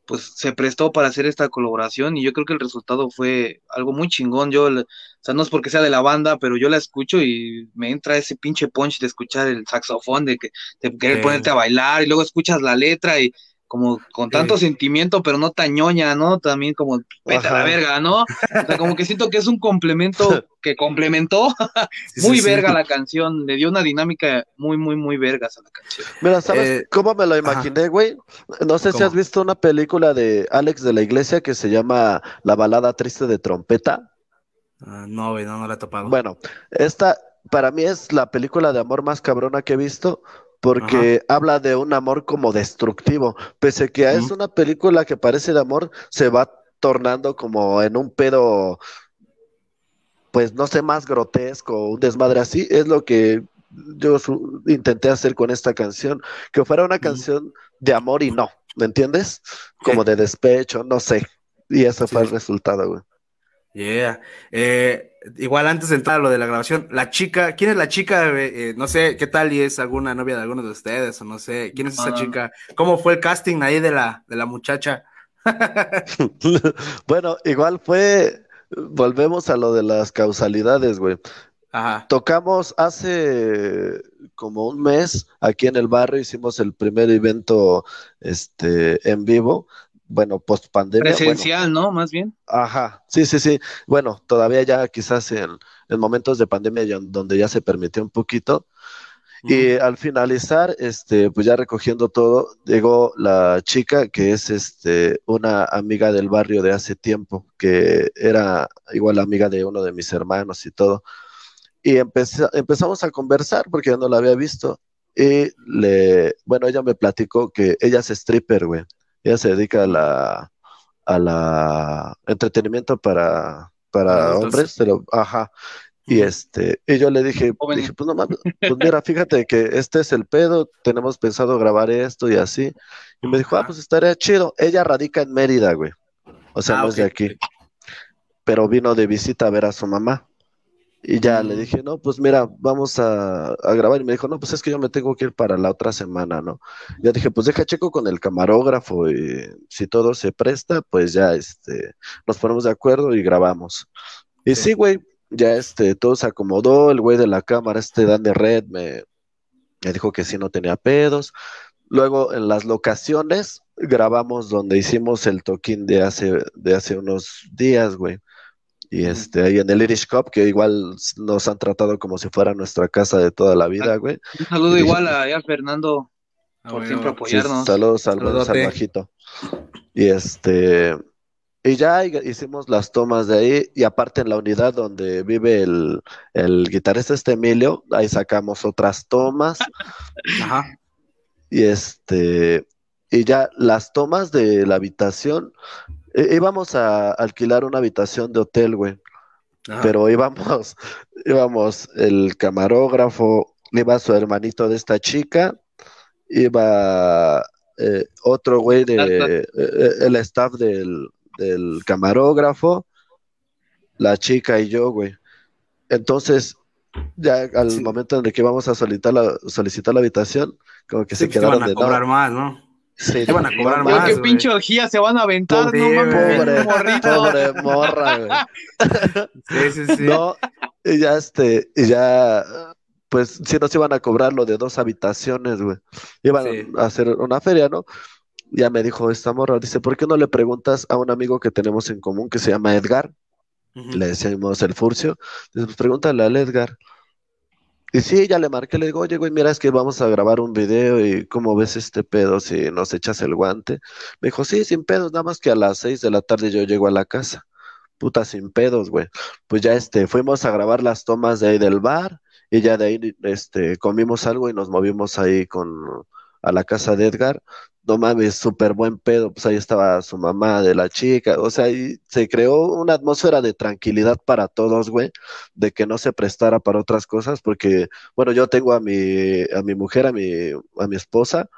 pues se prestó para hacer esta colaboración y yo creo que el resultado fue algo muy chingón. Yo, o sea, no es porque sea de la banda, pero yo la escucho y me entra ese pinche punch de escuchar el saxofón, de que de querer Sí. ponerte a bailar y luego escuchas la letra y como con tanto Sí. sentimiento, pero no tan ñoña, ¿no? También como vete a la verga, ¿no? O sea, como que siento que es un complemento que complementó muy sí, sí. verga la canción, le dio una dinámica muy, muy, muy vergas a la canción. Mira, ¿sabes Eh, cómo me lo imaginé, güey? No sé si has visto una película de Alex de la Iglesia que se llama La balada triste de trompeta. Ah, no, güey, no, no la he topado. Bueno, esta para mí es la película de amor más cabrona que he visto porque habla de un amor como destructivo. Pese que es una película que parece de amor, se va tornando como en un pedo, pues no sé, más grotesco, un desmadre así. Es lo que yo intenté hacer con esta canción, que fuera una canción de amor y no, ¿me entiendes? Como de despecho, no sé. Y ese fue el resultado, güey. Yeah. Eh, igual antes de entrar a lo de la grabación, la chica, ¿quién es la chica? güey? Eh, no sé, ¿qué tal y es alguna novia de alguno de ustedes? O no sé, ¿quién es esa Ah. chica? ¿Cómo fue el casting ahí de la, de la muchacha? Bueno, igual fue, volvemos a lo de las causalidades, güey. Ajá. Tocamos hace como un mes aquí en el barrio, hicimos el primer evento este, en vivo, bueno, post pandemia. Presencial, ¿no? Más bien. Ajá, sí, sí, sí. Bueno, todavía ya quizás en, en momentos de pandemia ya- donde ya se permitió un poquito. Y al finalizar, este, pues ya recogiendo todo, llegó la chica que es este, una amiga del barrio de hace tiempo, que era igual amiga de uno de mis hermanos y todo. Y empecé- empezamos a conversar porque yo no la había visto. Y le, bueno, ella me platicó que ella es stripper, güey. Ella se dedica a la, a la entretenimiento para, para hombres, pero, ajá. Y este, y yo le dije, dije, pues no mames, pues mira, fíjate que este es el pedo, tenemos pensado grabar esto y así. Y me dijo, ah, pues estaría chido. Ella radica en Mérida, güey. O sea, Ah, no es de aquí. Pero vino de visita a ver a su mamá. Y ya le dije, no, pues mira, vamos a, a grabar. Y me dijo, no, pues es que yo me tengo que ir para la otra semana, ¿no? Ya dije, pues deja checo con el camarógrafo y si todo se presta, pues ya este, nos ponemos de acuerdo y grabamos. Y Sí. sí, güey, ya este, todo se acomodó, el güey de la cámara, este Dan de Red, me, me dijo que sí no tenía pedos. Luego en las locaciones grabamos donde hicimos el toquín de hace, de hace unos días, güey. Y este, ahí en el Irish Cup, que igual nos han tratado como si fuera nuestra casa de toda la vida, güey. Un saludo Y igual a, a Fernando por bueno. siempre Sí, apoyarnos. saludos al salvajito. Y este, y ya hi- hicimos las tomas de ahí, y aparte en la unidad donde vive el, el guitarrista este Emilio, ahí sacamos otras tomas, Ajá. y este, y ya las tomas de la habitación, í- íbamos a alquilar una habitación de hotel, güey. Ajá. pero íbamos, íbamos el camarógrafo, iba su hermanito de esta chica, iba eh, otro güey de eh, eh, el staff del, del camarógrafo, la chica y yo, güey. Entonces, ya al Sí. momento en el que íbamos a solicitar la, solicitar la habitación, como que Sí, se pues te quedaron a de cobrar no. más, ¿no? Sí, te van a cobrar más, qué pinche orgía se van a aventar, Sí, no mames. Pobre, morrito. pobre morra, güey. Sí, sí, sí. No, y ya este, y ya, pues sí nos iban a cobrar lo de dos habitaciones, güey. Iban Sí. a hacer una feria, ¿no? Ya me dijo esta morra, dice, ¿por qué no le preguntas a un amigo que tenemos en común que se llama Edgar? Le decíamos el Furcio. Dice, pues pregúntale al Edgar. Y sí, ya le marqué, le digo, oye, güey, mira, es que vamos a grabar un video y ¿cómo ves este pedo si nos echas el guante? Me dijo, sí, sin pedos, nada más que a las seis de la tarde yo llego a la casa. Puta, sin pedos, güey. Pues ya este, fuimos a grabar las tomas de ahí del bar y ya de ahí este, comimos algo y nos movimos ahí con a la casa de Edgar. No mames, súper buen pedo. Pues ahí estaba su mamá de la chica. O sea, se creó una atmósfera de tranquilidad para todos, güey, de que no se prestara para otras cosas, porque, bueno, yo tengo a mi, a mi mujer, a mi, a mi esposa,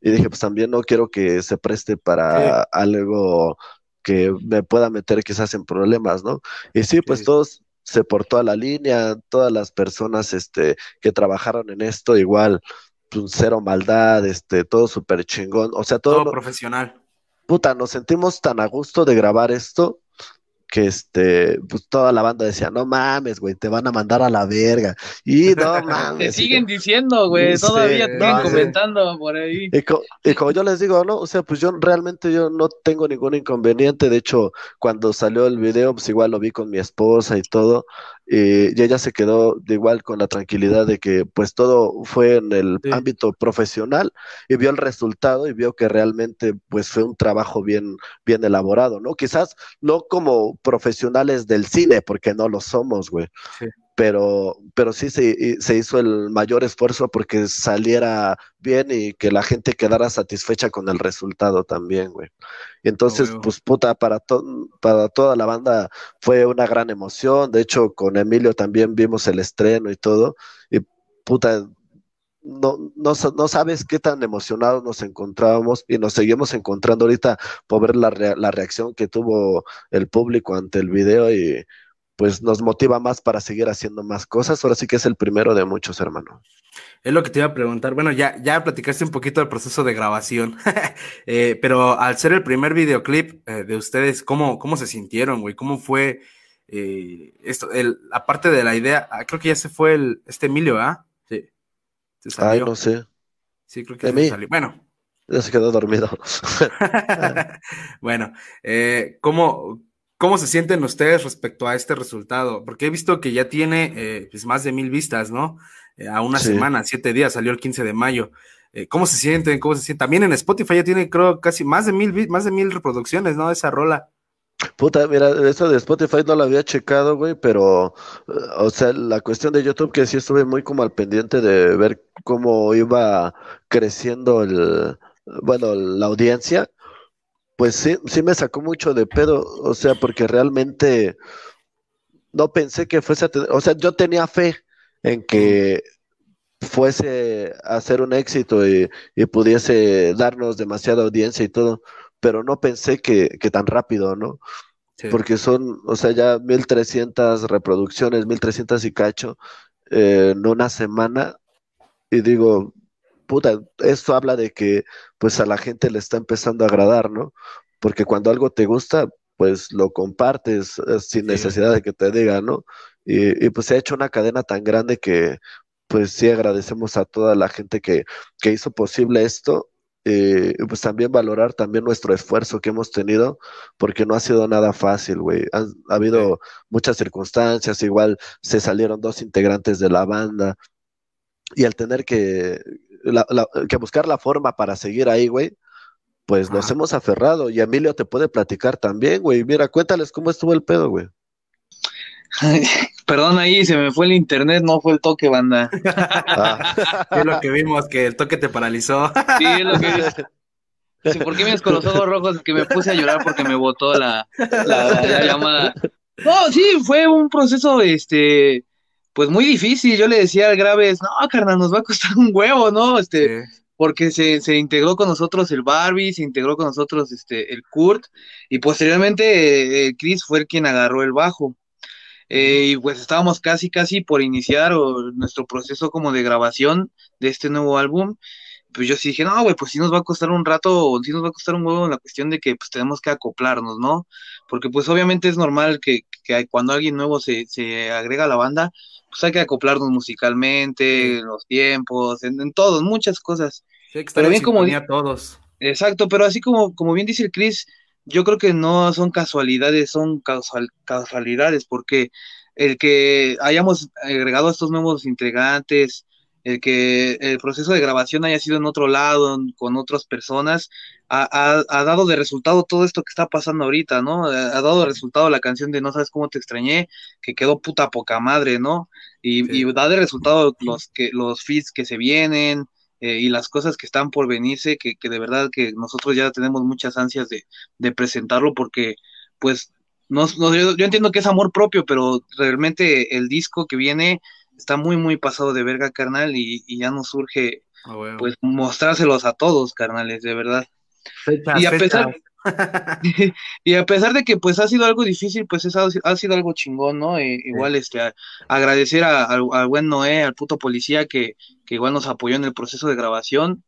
y dije, pues también no quiero que se preste para algo que me pueda meter quizás en problemas, ¿no? Y sí, pues Sí. todos se portó a la línea, todas las personas este, que trabajaron en esto, igual, cero maldad, este, todo súper chingón, o sea, todo, Todo lo- profesional. puta, nos sentimos tan a gusto de grabar esto que este, pues toda la banda decía, no mames, güey, te van a mandar a la verga. Y no Te mames. siguen diciendo, güey, Sí, todavía te no, sí. comentando por ahí. Y, co- y como yo les digo, ¿no? O sea, pues yo realmente yo no tengo ningún inconveniente. De hecho, cuando salió el video, pues igual lo vi con mi esposa y todo. Y, y ella se quedó de igual con la tranquilidad de que pues todo fue en el Sí. ámbito profesional y vio el resultado y vio que realmente pues fue un trabajo bien, bien elaborado, ¿no? Quizás no como profesionales del cine, porque no lo somos, güey Sí. pero, pero sí se, hizo el mayor esfuerzo porque saliera bien y que la gente quedara satisfecha con el resultado también, güey. Y entonces, pues puta, para, to- para toda la banda fue una gran emoción. De hecho, con Emilio también vimos el estreno y todo. Y puta, no, no, no sabes qué tan emocionados nos encontrábamos y nos seguimos encontrando ahorita por ver la, rea- la reacción que tuvo el público ante el video y pues nos motiva más para seguir haciendo más cosas. Ahora sí que es el primero de muchos, hermano. Es lo que te iba a preguntar. Bueno, ya, ya platicaste un poquito del proceso de grabación, Eh, pero al ser el primer videoclip eh, de ustedes, ¿cómo, cómo se sintieron, güey? ¿Cómo fue eh, esto, el, aparte de la idea, ah, creo que ya se fue el, este Emilio, ¿ah? Sí. Se salió. Ay, no sé. Sí, creo que ¿De se mí? salió. Bueno, Ya se quedó dormido. bueno, eh, ¿cómo, ¿cómo se sienten ustedes respecto a este resultado? Porque he visto que ya tiene eh, pues más de mil vistas, ¿no? Eh, a una Sí. semana, siete días, salió el 15 de mayo. Eh, ¿Cómo se sienten? ¿Cómo se sienten? También en Spotify ya tiene, creo, casi más de mil, más de mil reproducciones, ¿no? Esa rola. Puta, mira, eso de Spotify no lo había checado, güey, pero, eh, o sea, la cuestión de YouTube que sí estuve muy como al pendiente de ver cómo iba creciendo el, bueno, la audiencia, pues sí, sí me sacó mucho de pedo, o sea, porque realmente no pensé que fuese a tener, o sea, yo tenía fe en que fuese a ser un éxito y, y pudiese darnos demasiada audiencia y todo, pero no pensé que, que tan rápido, ¿no? Sí. Porque son, o sea, ya 1300 reproducciones, 1300 y cacho eh, en una semana. Y digo, puta, esto habla de que pues a la gente le está empezando a agradar, ¿no? Porque cuando algo te gusta, pues lo compartes eh, sin Sí. necesidad de que te digan, ¿no? Y, y, pues se ha hecho una cadena tan grande que pues sí agradecemos a toda la gente que, que hizo posible esto. Eh, pues también valorar también nuestro esfuerzo que hemos tenido, porque no ha sido nada fácil, güey. Ha habido muchas circunstancias, igual se salieron dos integrantes de la banda, y al tener que, la- la- que buscar la forma para seguir ahí, güey, pues nos hemos aferrado. Y Emilio te puede platicar también, güey. Mira, cuéntales cómo estuvo el pedo, güey. Perdón, ahí se me fue el internet, no fue el toque, banda. Ah, Es lo que vimos, que el toque te paralizó. Sí, es lo que Dice, ¿Por qué me con los ojos rojos? Es que me puse a llorar porque me botó la, la, la llamada. No, sí, fue un proceso, este, pues muy difícil. Yo le decía al Graves, no, carnal, nos va a costar un huevo, ¿no? Este, Sí. porque se, se integró con nosotros el Barbie, se integró con nosotros este, el Kurt, y posteriormente eh, el Chris fue el quien agarró el bajo. Eh, y pues estábamos casi, casi por iniciar o, nuestro proceso como de grabación de este nuevo álbum. Pues yo sí dije, no, güey, pues sí nos va a costar un rato, o sí nos va a costar un huevo en la cuestión de que pues tenemos que acoplarnos, ¿no? Porque pues obviamente es normal que, que cuando alguien nuevo se, se agrega a la banda, pues hay que acoplarnos musicalmente, en los tiempos, en, en todo, muchas cosas. Sí, Pero en bien como todos. Exacto, pero así como, como bien dice el Chris, yo creo que no son casualidades, son causal- casualidades, porque el que hayamos agregado a estos nuevos integrantes, el que el proceso de grabación haya sido en otro lado, con otras personas, ha, ha- ha dado de resultado todo esto que está pasando ahorita, ¿no? Ha, dado de resultado la canción de No sabes cómo te extrañé, que quedó puta poca madre, ¿no? Y, Sí. y da de resultado los que los feats que se vienen, eh, y las cosas que están por venirse, que, que de verdad que nosotros ya tenemos muchas ansias de, de presentarlo porque pues no, no- yo, yo entiendo que es amor propio, pero realmente el disco que viene está muy muy pasado de verga, carnal, y, y ya nos surge Ah, pues mostrárselos a todos, carnales, de verdad. Y a pesar-. y a pesar de que pues ha sido algo difícil, pues es, ha, sido algo chingón, ¿no? Eh, igual este a- agradecer al, buen Noé, al puto policía que, que igual nos apoyó en el proceso de grabación,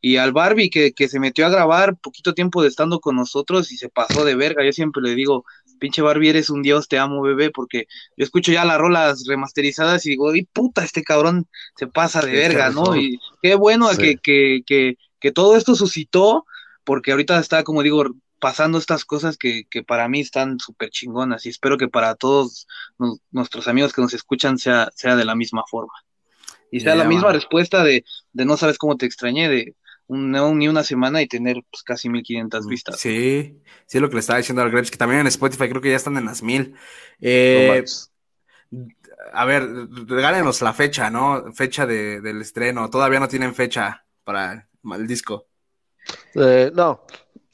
y al Barbie que, que se metió a grabar poquito tiempo de estando con nosotros y se pasó de verga. Yo siempre le digo, pinche Barbie, eres un dios, te amo, bebé, porque yo escucho ya las rolas remasterizadas y digo, y puta, este cabrón se pasa de Sí, verga, ¿no? Y qué bueno Sí. que, que, que todo esto suscitó, porque ahorita está, como digo, pasando estas cosas que, que para mí están súper chingonas y espero que para todos nos- nuestros amigos que nos escuchan sea, sea de la misma forma. Y sea la misma respuesta de, de no sabes cómo te extrañé, de un, no, ni una semana y tener pues, casi 1500 vistas. Sí, sí, lo que le estaba diciendo al Grebs, que también en Spotify creo que ya están en las mil. no Eh, manches. a ver, regálenos la fecha, ¿no? Fecha de, del estreno. Todavía no tienen fecha para el disco. Eh, no,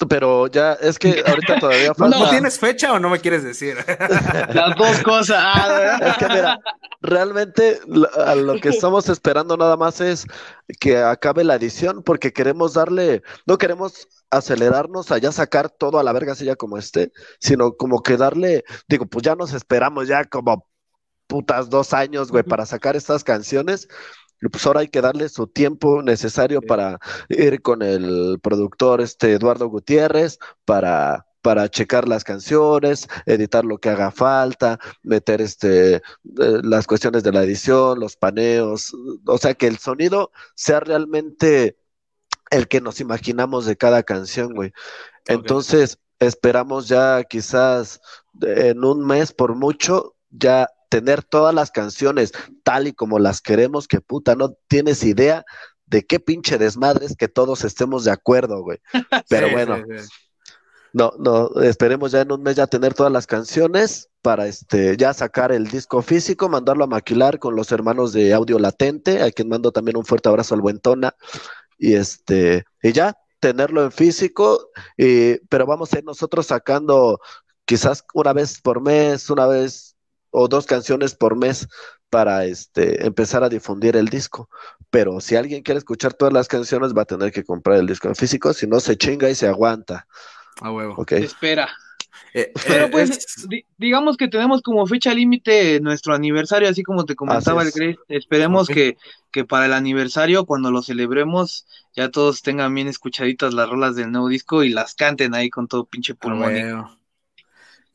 pero ya es que ahorita todavía ¿No, falta. ¿no tienes fecha o no me quieres decir? Las dos cosas. ah. Es que mira, realmente lo- a lo que estamos esperando nada más es que acabe la edición porque queremos darle, no queremos acelerarnos a ya sacar todo a la verga así ya como esté, sino como que darle, digo, pues ya nos esperamos ya como putas dos años, güey, para sacar estas canciones. Pues ahora hay que darle su tiempo necesario para ir con el productor este Eduardo Gutiérrez, para para checar las canciones, editar lo que haga falta, meter este, eh, las cuestiones de la edición, los paneos, o sea, que el sonido sea realmente el que nos imaginamos de cada canción, güey. Entonces, esperamos ya quizás en un mes por mucho, ya tener todas las canciones tal y como las queremos, que puta, no tienes idea de qué pinche desmadres que todos estemos de acuerdo, güey. Pero Sí, bueno, sí, sí. no, no, esperemos ya en un mes ya tener todas las canciones para este ya sacar el disco físico, mandarlo a maquilar con los hermanos de Audio Latente, a quien mando también un fuerte abrazo al buen Tona, y este, y ya tenerlo en físico, y, pero vamos a ir nosotros sacando quizás una vez por mes, una vez o dos canciones por mes para este empezar a difundir el disco. Pero si alguien quiere escuchar todas las canciones, va a tener que comprar el disco en físico, si no se chinga y se aguanta. A huevo. ¿Ok? Espera. Eh, Pero eh, pues, es- di- digamos que tenemos como fecha límite nuestro aniversario, así como te comentaba el. Grace. Esperemos que, que para el aniversario, cuando lo celebremos, ya todos tengan bien escuchaditas las rolas del nuevo disco y las canten ahí con todo pinche a pulmón.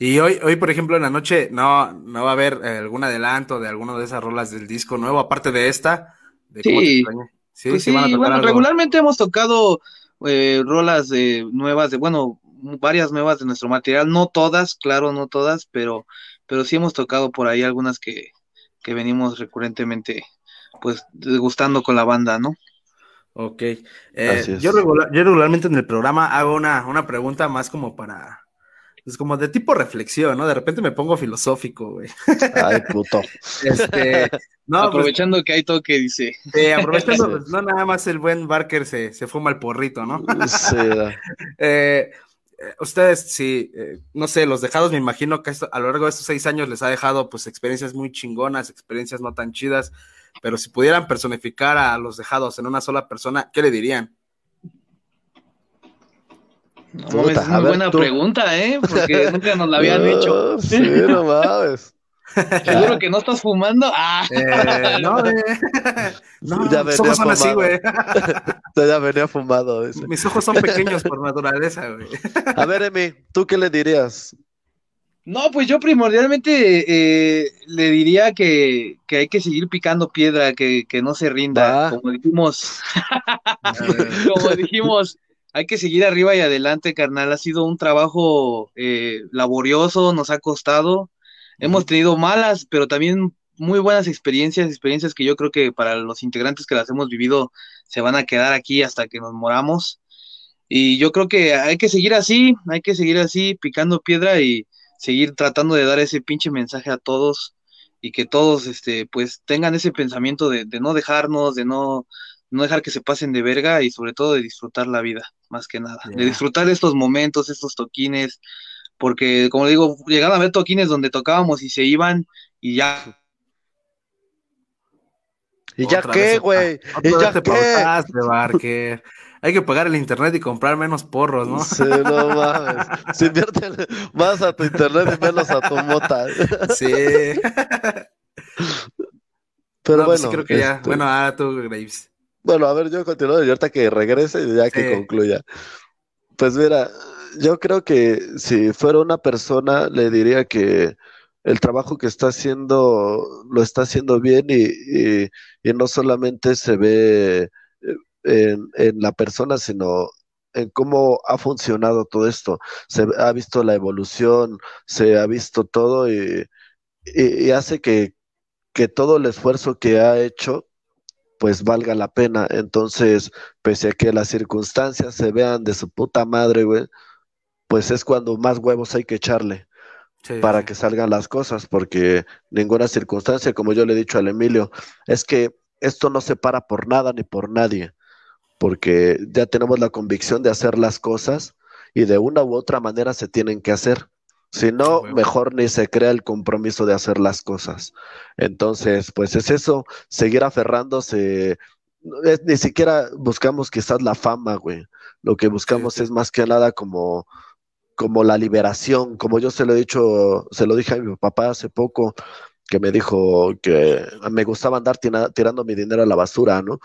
Y- hoy, hoy, por ejemplo, en la noche no, no va a haber eh, algún adelanto de alguna de esas rolas del disco nuevo, aparte de esta. De Sí. Sí, Pues sí sí, van a tocar bueno, algo. regularmente hemos tocado eh, rolas de nuevas, de bueno, varias nuevas de nuestro material, no todas, claro, no todas, pero, pero sí hemos tocado por ahí algunas que, que venimos recurrentemente, pues, degustando con la banda, ¿no? Ok. Eh, yo, regular- yo regularmente en el programa hago una, una pregunta más como para. Pues como de tipo reflexión, ¿no? De repente me pongo filosófico, güey. Ay, puto. Este, no, pues, Aprovechando que hay toque, dice. eh, aprovechando, pues, no nada más el buen Barker se, se fuma el porrito, ¿no? Sí. Eh, eh, ustedes, sí, eh, no sé, los dejados, me imagino que esto- a lo largo de estos seis años les ha dejado pues experiencias muy chingonas, experiencias no tan chidas, pero si pudieran personificar a los dejados en una sola persona, ¿qué le dirían? No, Puta, mames, es a muy ver, buena tú. pregunta, ¿eh? Porque nunca nos la habían hecho. Sí, no mames. ¿Seguro que no estás fumando? Ah, Eh, no, eh, no, Ya mis venía ojos son así, fumado. güey. Ya venía fumado. dice. Mis ojos son pequeños por naturaleza, güey. A ver, Emi, ¿tú qué le dirías? No, pues yo primordialmente eh, le diría que, que hay que seguir picando piedra, que, que no se rinda. Como dijimos, como dijimos, hay que seguir arriba y adelante, carnal. Ha sido un trabajo eh, laborioso, nos ha costado. Hemos tenido malas, pero también muy buenas experiencias, experiencias que yo creo que para los integrantes que las hemos vivido se van a quedar aquí hasta que nos moramos. Y yo creo que hay que seguir así, hay que seguir así, picando piedra y seguir tratando de dar ese pinche mensaje a todos y que todos, este, pues tengan ese pensamiento de, de no dejarnos, de no, no dejar que se pasen de verga y sobre todo de disfrutar la vida, más que nada, de disfrutar estos momentos, estos toquines, porque como digo, llegaron a ver toquines donde tocábamos y se iban y ya ¿Y ya Otra qué, vez- güey? ¿Y ya te qué? pautaste, Barker. Hay que pagar el internet y comprar menos porros, ¿no? Sí, no mames. Si invierten más a tu internet y menos a tu mota. Sí. Pero No, pues bueno, sí creo que ya. este, Bueno, ahora tú, Graves. Bueno, a ver, yo continúo y ahorita que regrese y ya que concluya. Pues mira, yo creo que si fuera una persona, le diría que el trabajo que está haciendo lo está haciendo bien y, y- y no solamente se ve eh, en, en la persona, sino en cómo ha funcionado todo esto. Se ha visto la evolución, se ha visto todo y, y- y hace que, que todo el esfuerzo que ha hecho pues valga la pena. Entonces, pese a que las circunstancias se vean de su puta madre, güey, pues es cuando más huevos hay que echarle Sí, para sí. que salgan las cosas, porque ninguna circunstancia, como yo le he dicho al Emilio, es que esto no se para por nada ni por nadie, porque ya tenemos la convicción de hacer las cosas y de una u otra manera se tienen que hacer. Si no, huevo. mejor ni se crea el compromiso de hacer las cosas. Entonces, pues es eso, seguir aferrándose. Es- ni siquiera buscamos quizás la fama, güey. Lo que buscamos sí. es más que nada como, como la liberación, como yo se lo he dicho, se lo dije a mi papá hace poco, que me dijo que me gustaba andar tirando mi dinero a la basura, ¿no?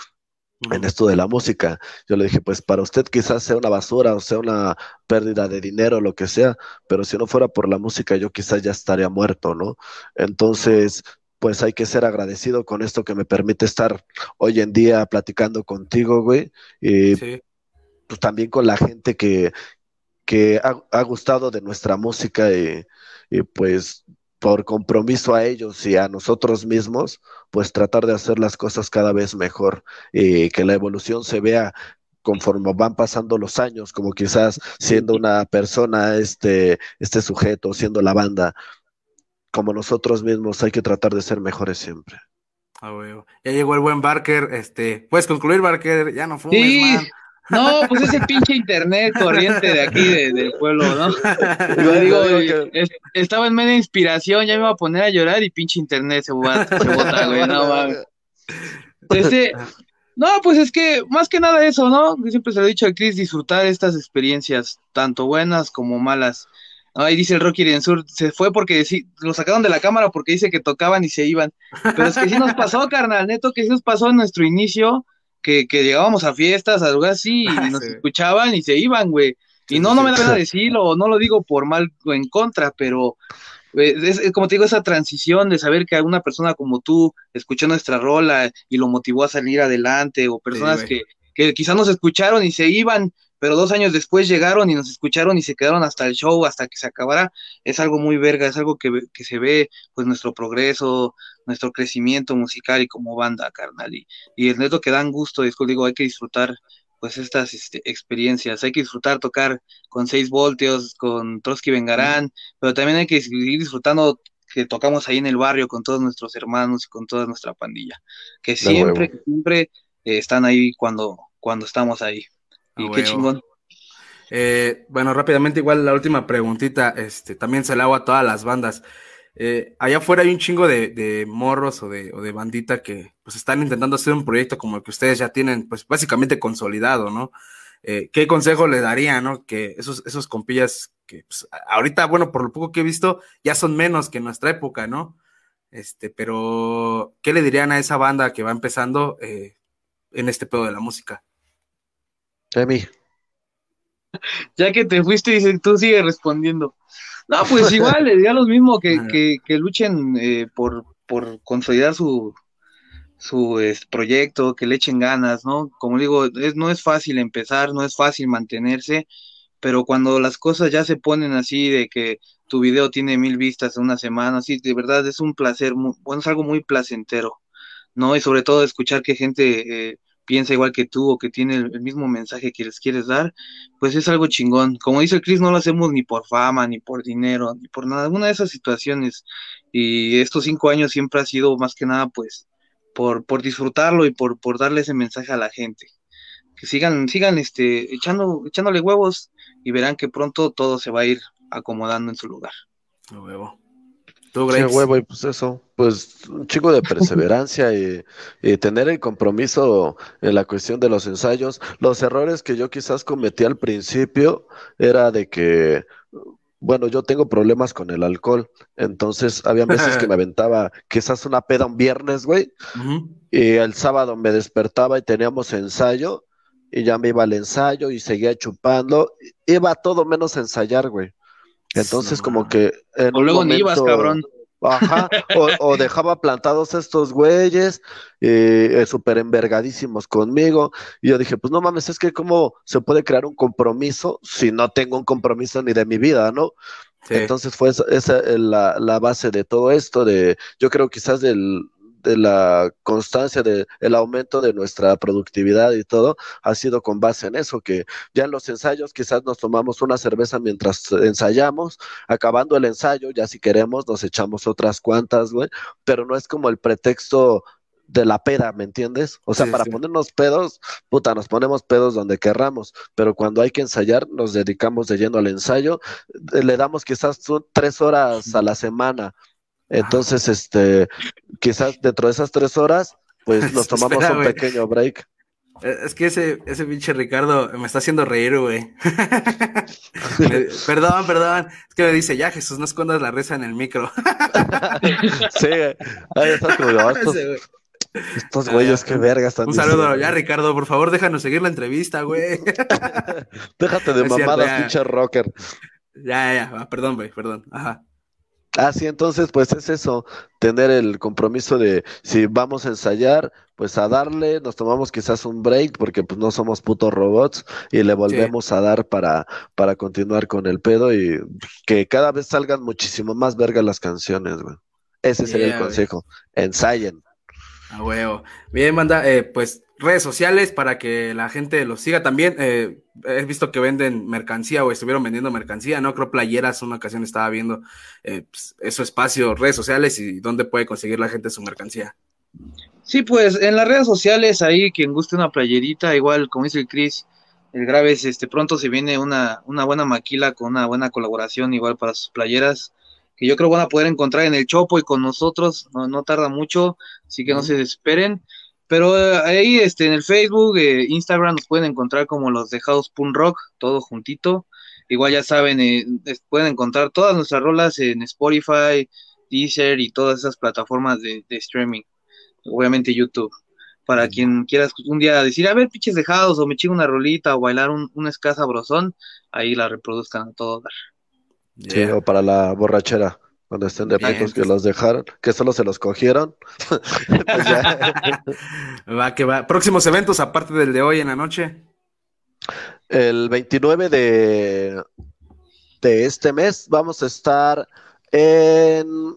En esto de la música. Yo le dije, pues para usted quizás sea una basura o sea una pérdida de dinero, lo que sea, pero si no fuera por la música, yo quizás ya estaría muerto, ¿no? Entonces, pues hay que ser agradecido con esto que me permite estar hoy en día platicando contigo, güey, y Sí. pues también con la gente que, que ha, ha gustado de nuestra música y, y, pues por compromiso a ellos y a nosotros mismos, pues tratar de hacer las cosas cada vez mejor y que la evolución se vea conforme van pasando los años, como quizás siendo una persona, este, este sujeto, siendo la banda, como nosotros mismos hay que tratar de ser mejores siempre. Ah. Ya llegó el buen Barker, este, puedes concluir, Barker, ya no fumes, Sí, man. No, pues ese pinche internet corriente de aquí de- del pueblo, ¿no? Yo digo, digo eh, es- estaba en media inspiración, ya me iba a poner a llorar y pinche internet se bota, se bota, güey, no mames. Este, no, pues es que más que nada eso, ¿no? Yo siempre se lo he dicho a Chris, disfrutar estas experiencias, tanto buenas como malas. Ahí dice el Rocky Sur, se fue porque sí, lo sacaron de la cámara porque dice que tocaban y se iban. Pero es que sí nos pasó, carnal, neto, que sí nos pasó en nuestro inicio, que, que llegábamos a fiestas, a lugares así, y nos Sí. escuchaban y se iban, güey. Y no, no me da pena decirlo, no lo digo por mal o en contra, pero eh, es, es como te digo, esa transición de saber que una persona como tú escuchó nuestra rola y lo motivó a salir adelante, o personas que, que quizás nos escucharon y se iban, pero dos años después llegaron y nos escucharon y se quedaron hasta el show, hasta que se acabara, es algo muy verga, es algo que, que se ve, pues nuestro progreso, nuestro crecimiento musical y como banda, carnal, y, y es neto que dan gusto, es como digo, hay que disfrutar pues estas este, experiencias, hay que disfrutar tocar con seis voltios, con Trotsky Vengarán, pero también hay que seguir disfrutando que tocamos ahí en el barrio con todos nuestros hermanos y con toda nuestra pandilla, que siempre, que siempre eh, están ahí cuando, cuando estamos ahí. A Y qué huevo. chingón. Eh, bueno, rápidamente, igual la última preguntita, este, también se la hago a todas las bandas. Eh, allá afuera hay un chingo de, de morros o de, o de bandita que pues están intentando hacer un proyecto como el que ustedes ya tienen, pues básicamente consolidado, ¿no? Eh, ¿qué consejo le daría, no? Que esos, esos compillas que pues, ahorita, bueno, por lo poco que he visto, ya son menos que en nuestra época, ¿no? Este, pero, ¿qué le dirían a esa banda que va empezando en este pedo de la música? Emi, Ya que te fuiste, dice, tú sigue respondiendo. No, pues igual, le diría lo mismo, que, que, que luchen eh, por, por consolidar su, su es, proyecto, que le echen ganas, ¿no? Como digo, es, no es fácil empezar, no es fácil mantenerse, pero cuando las cosas ya se ponen así de que tu video tiene mil vistas en una semana, sí, de verdad es un placer, muy, bueno, es algo muy placentero, ¿no? Y sobre todo escuchar que gente eh, piensa igual que tú o que tiene el, mismo mensaje que les quieres dar, pues es algo chingón. Como dice el Chris, no lo hacemos ni por fama, ni por dinero, ni por nada, alguna de esas situaciones. Y estos cinco años siempre ha sido más que nada, pues, por, por disfrutarlo y por, por darle ese mensaje a la gente. Que sigan, sigan este, echando, echándole huevos y verán que pronto todo se va a ir acomodando en su lugar. Tú, Sí, huevo, y pues eso, pues un chico de perseverancia y, y tener el compromiso en la cuestión de los ensayos. Los errores que yo quizás cometí al principio era de que, bueno, yo tengo problemas con el alcohol, entonces había veces que me aventaba quizás una peda un viernes, güey, y el sábado me despertaba y teníamos ensayo y ya me iba al ensayo y seguía chupando, iba todo menos a ensayar, güey. Entonces No como que en O luego ni ibas, cabrón. Ajá, o, o dejaba plantados estos güeyes, eh, eh, súper envergadísimos conmigo, y yo dije, pues no mames, es que cómo se puede crear un compromiso si no tengo un compromiso ni de mi vida, ¿no? Sí. Entonces fue esa, esa, eh, la, la base de todo esto, de, yo creo quizás del, de la constancia, de el aumento de nuestra productividad y todo, ha sido con base en eso, que ya en los ensayos quizás nos tomamos una cerveza mientras ensayamos, acabando el ensayo, ya si queremos, nos echamos otras cuantas, güey, pero no es como el pretexto de la peda, ¿me entiendes? O sea, Sí, para sí. ponernos pedos, puta, nos ponemos pedos donde querramos, pero cuando hay que ensayar, nos dedicamos de lleno al ensayo, le damos quizás tres horas a la semana. Entonces, este, quizás dentro de esas tres horas, pues nos tomamos Espera, un pequeño break. Eh, Es que ese, ese pinche Ricardo me está haciendo reír, güey. Perdón, perdón. Es que me dice, ya, Jesús, no escondas la reza en el micro. Sí, ahí estás como "Ah, estos. Estos güeyes, qué verga están Un saludo diciendo. ya, Ricardo. Por favor, déjanos seguir la entrevista, güey. Déjate de mamadas, pinche rocker. ya, ya, ya. Ah, Perdón, güey, perdón. Ajá. Ah, sí, entonces, pues es eso, tener el compromiso de si vamos a ensayar, pues a darle, nos tomamos quizás un break, porque pues no somos putos robots, y le volvemos a dar para, para continuar con el pedo y que cada vez salgan muchísimo más vergas las canciones, güey. Ese sería Yeah, el consejo. Ensayen. A huevo. Bien, manda, eh, pues redes sociales para que la gente los siga también. eh, he visto que venden mercancía o estuvieron vendiendo mercancía, ¿no? Creo playeras, una ocasión estaba viendo eh, pues, eso espacio, redes sociales y dónde puede conseguir la gente su mercancía. Sí, pues en las redes sociales, ahí quien guste una playerita, igual como dice el Chris, el Graves, este, pronto se viene una, una buena maquila con una buena colaboración igual para sus playeras, que yo creo van a poder encontrar en el Chopo y con nosotros, no, no tarda mucho, así que no se desesperen. Pero eh, ahí este, en el Facebook, eh, Instagram nos pueden encontrar como los dejados Punk Rock, todo juntito. Igual ya saben, eh, pueden encontrar todas nuestras rolas en Spotify, Deezer y todas esas plataformas de, de streaming obviamente YouTube. Para quien quiera un día decir, a ver, pinches dejados, o me chingo una rolita, o bailar un, un ska sabrosón, ahí la reproduzcan a todo dar. Sí, o para la borrachera, cuando estén de Bien. putos que los dejaron, que solo se los cogieron. Pues. Va que va. Próximos eventos, aparte del de hoy en la noche. El 29 de, de este mes vamos a estar en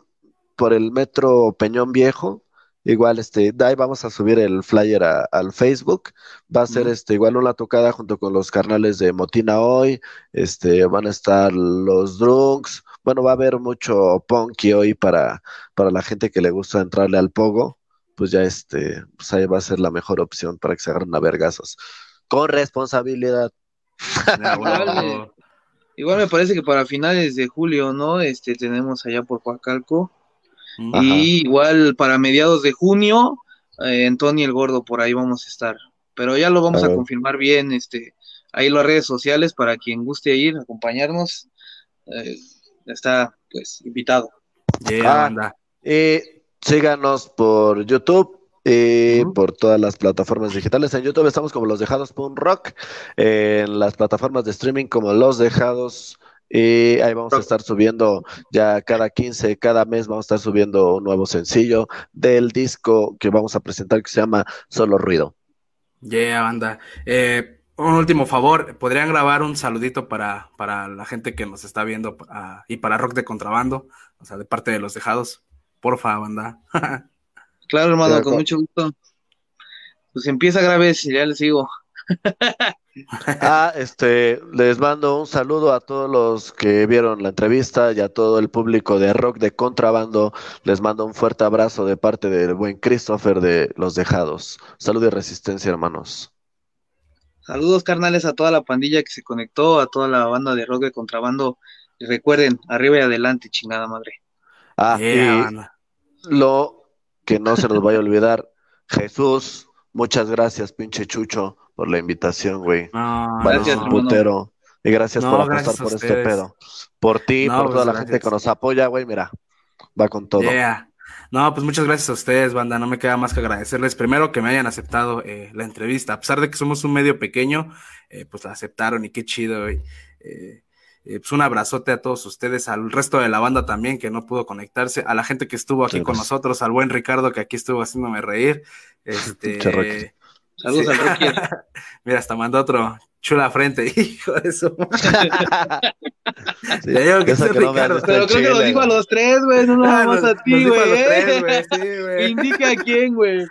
por el metro Peñón Viejo. Igual, este, de ahí vamos a subir el flyer a- al Facebook. Va a ser este, igual una tocada junto con los carnales de Motina hoy. Este, van a estar los Drunks. Bueno, va a haber mucho punky hoy para, para la gente que le gusta entrarle al pogo. Pues ya este, pues ahí va a ser la mejor opción para que se agarren a vergazos. Con responsabilidad. Igual, me parece que para finales de julio, ¿no? Este, tenemos allá por Coacalco. Ajá. Y igual para mediados de junio, eh, en Tony el Gordo, por ahí vamos a estar. Pero ya lo vamos A confirmar bien, este, ahí las redes sociales para quien guste ir, acompañarnos, eh, está pues invitado. Yeah, Ah. Y síganos por YouTube y Ujú. por todas las plataformas digitales. En YouTube estamos como Los Dejados Punk Rock, en las plataformas de streaming como Los Dejados. Y ahí vamos a estar subiendo ya cada 15, cada mes vamos a estar subiendo un nuevo sencillo del disco que vamos a presentar que se llama Solo Ruido. Yeah, banda. Eh, un último favor, ¿podrían grabar un saludito para, para la gente que nos está viendo ah, y para Rock de Contrabando? O sea, de parte de los dejados. Porfa, banda. Claro, hermano, con co- mucho gusto. Pues empieza Graves y ya les sigo. Ah, este, les mando un saludo a todos los que vieron la entrevista y a todo el público de Rock de Contrabando. Les mando un fuerte abrazo de parte del buen Christopher de Los Dejados. Salud y resistencia, hermanos. Saludos, carnales, a toda la pandilla que se conectó, a toda la banda de rock de contrabando. Y recuerden, arriba y adelante, chingada madre. Ah, Yeah, y banda. lo que no se nos vaya a olvidar, Jesús, muchas gracias, pinche Chucho, por la invitación, güey. No, Gracias, un putero. Y gracias No, por apostar gracias por este pedo. Por ti, No, por pues, toda la gente que nos apoya, güey, mira, va con todo. Yeah. No, pues muchas gracias a ustedes, banda. No me queda más que agradecerles. Primero que me hayan aceptado eh, la entrevista. A pesar de que somos un medio pequeño, eh, pues la aceptaron y qué chido. güey. Eh, pues un abrazote a todos ustedes, al resto de la banda también que no pudo conectarse, a la gente que estuvo aquí Sí, con pues. nosotros, al buen Ricardo que aquí estuvo haciéndome reír. Este. Saludos Sí. al Rocky. Mira, hasta mandó otro chula frente, hijo de su. Sí, Ya digo que no me Ricardo. han Pero creo que lo dijo a los tres, güey, no nada Ah, nos- a ti, güey. Indica a quién, güey.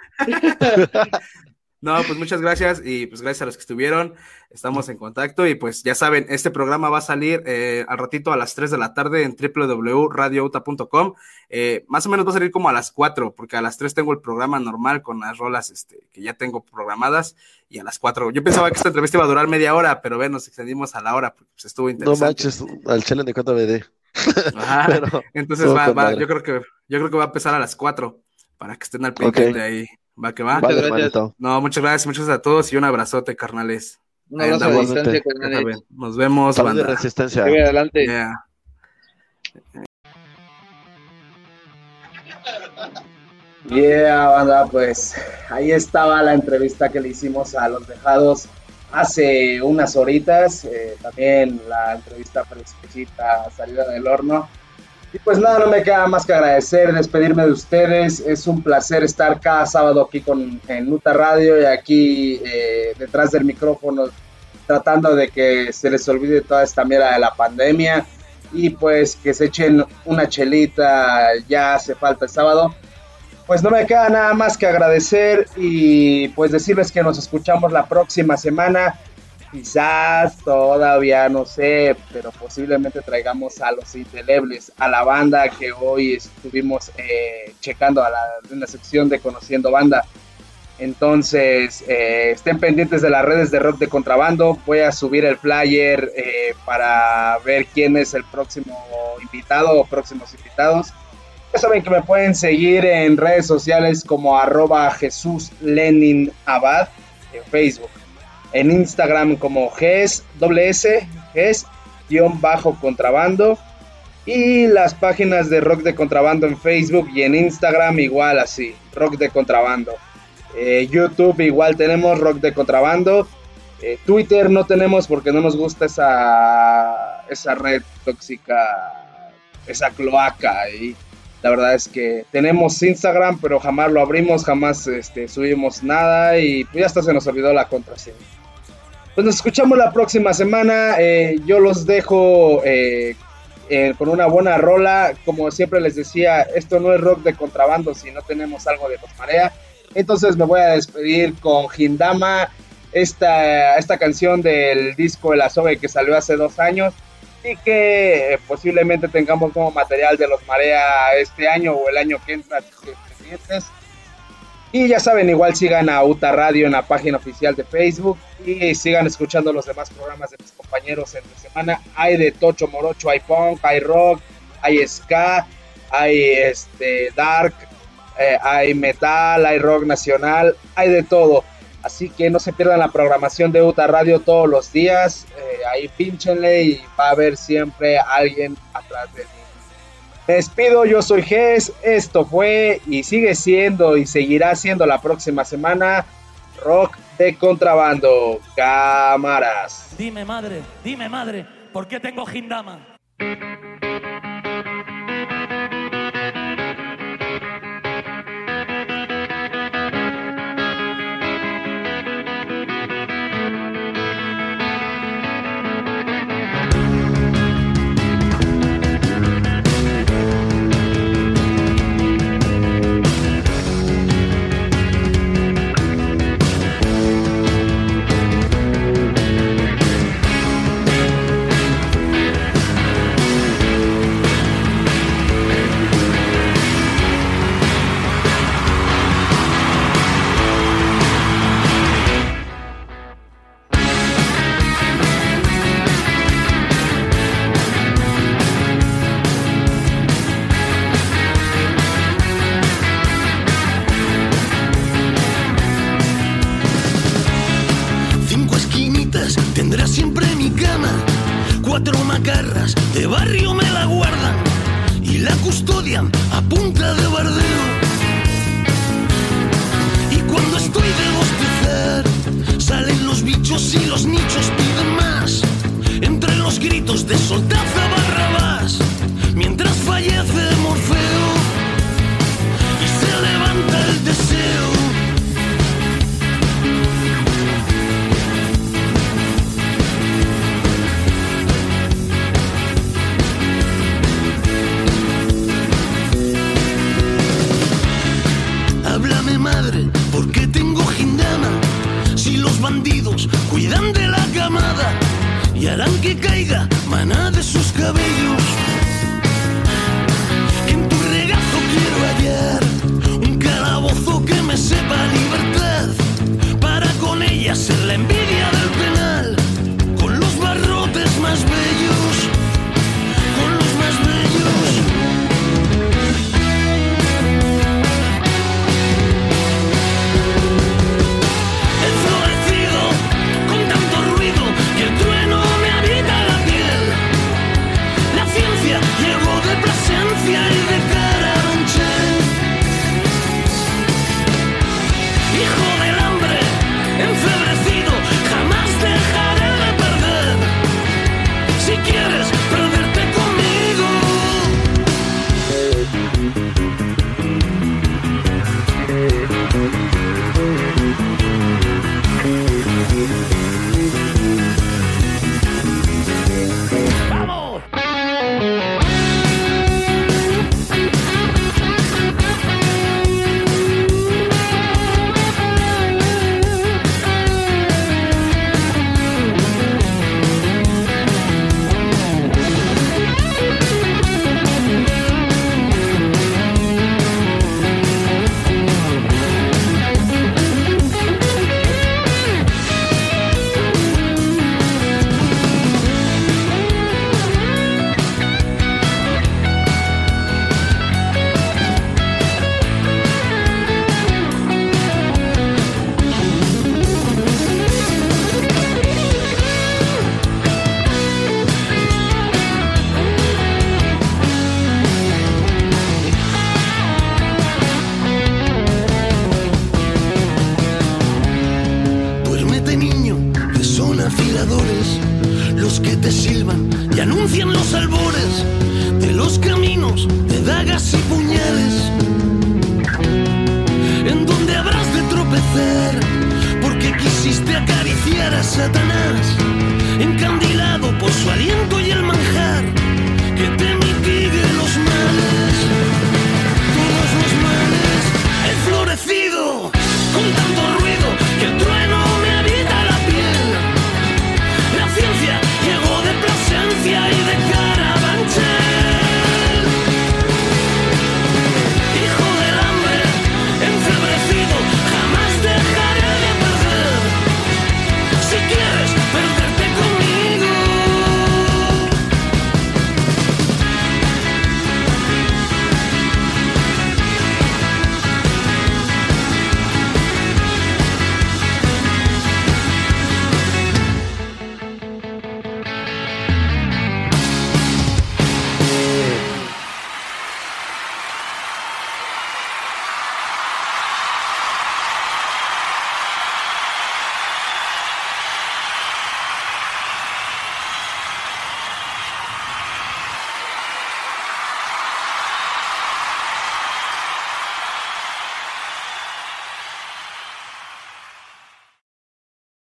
No, pues muchas gracias y pues gracias a los que estuvieron. Estamos en contacto y pues ya saben, este programa va a salir eh, al ratito a las 3 de la tarde en www.radiouta.com. Eh, más o menos va a salir como a las 4, porque a las 3 tengo el programa normal con las rolas este, que ya tengo programadas y a las 4. Yo pensaba que esta entrevista iba a durar media hora, pero ven, nos extendimos a la hora porque pues, estuvo No interesante. manches, al ni cuenta me dé. Ajá. Pero, Entonces va, va, yo creo que yo creo que va a empezar a las 4 para que estén al pendiente ahí. Va que va. vale, gracias. hermanito. No, muchas gracias, muchas gracias a todos y un abrazote, carnales. Un abrazo a distancia, carnales. Nos vemos, Salud banda. resistencia. Arriba y adelante. Yeah. Yeah, banda, pues ahí estaba la entrevista que le hicimos a los dejados hace unas horitas. eh, también la entrevista fresquecita salida del horno. Y pues nada, no me queda más que agradecer, despedirme de ustedes. Es un placer estar cada sábado aquí con, en Nuta Radio y aquí eh, detrás del micrófono tratando de que se les olvide toda esta mierda de la pandemia y pues que se echen una chelita, ya hace falta el sábado. Pues no me queda nada más que agradecer y pues decirles que nos escuchamos la próxima semana. Quizás todavía no sé, pero posiblemente traigamos a los indelebles, a la banda que hoy estuvimos eh, checando a la, en la sección de Conociendo Banda. Entonces, eh, estén pendientes de las redes de Rock de Contrabando. Voy a subir el flyer eh, para ver quién es el próximo invitado o próximos invitados. Ya saben que me pueden seguir en redes sociales como arroba Jesús Lenin Abad en Facebook. En Instagram como GES, S, GES, guion bajo contrabando. Y las páginas de Rock de Contrabando en Facebook y en Instagram igual así, Rock de Contrabando. Eh, YouTube igual tenemos Rock de Contrabando. Eh, Twitter no tenemos porque no nos gusta esa, esa red tóxica, esa cloaca. Y la verdad es que tenemos Instagram, pero jamás lo abrimos, jamás este, subimos nada y pues ya hasta se nos olvidó la contraseña. Pues nos escuchamos la próxima semana. eh, yo los dejo eh, eh, con una buena rola. Como siempre les decía, esto no es rock de contrabando si no tenemos algo de los marea. Entonces me voy a despedir con Hindama, esta, esta canción del disco El Azogue que salió hace dos años y que eh, posiblemente tengamos como material de los Marea este año o el año que entra. Y ya saben, igual sigan a UTA Radio en la página oficial de Facebook y sigan escuchando los demás programas de mis compañeros en la semana. Hay de Tocho Morocho, hay punk, hay rock, hay ska, hay este dark, eh, hay metal, hay rock nacional, hay de todo. Así que no se pierdan la programación de UTA Radio todos los días. eh, ahí pinchenle y va a haber siempre alguien atrás de mí. Me despido, yo soy Ges, esto fue y sigue siendo y seguirá siendo la próxima semana Rock de Contrabando. Cámaras. Dime, madre, dime, madre, ¿por qué tengo Gindama?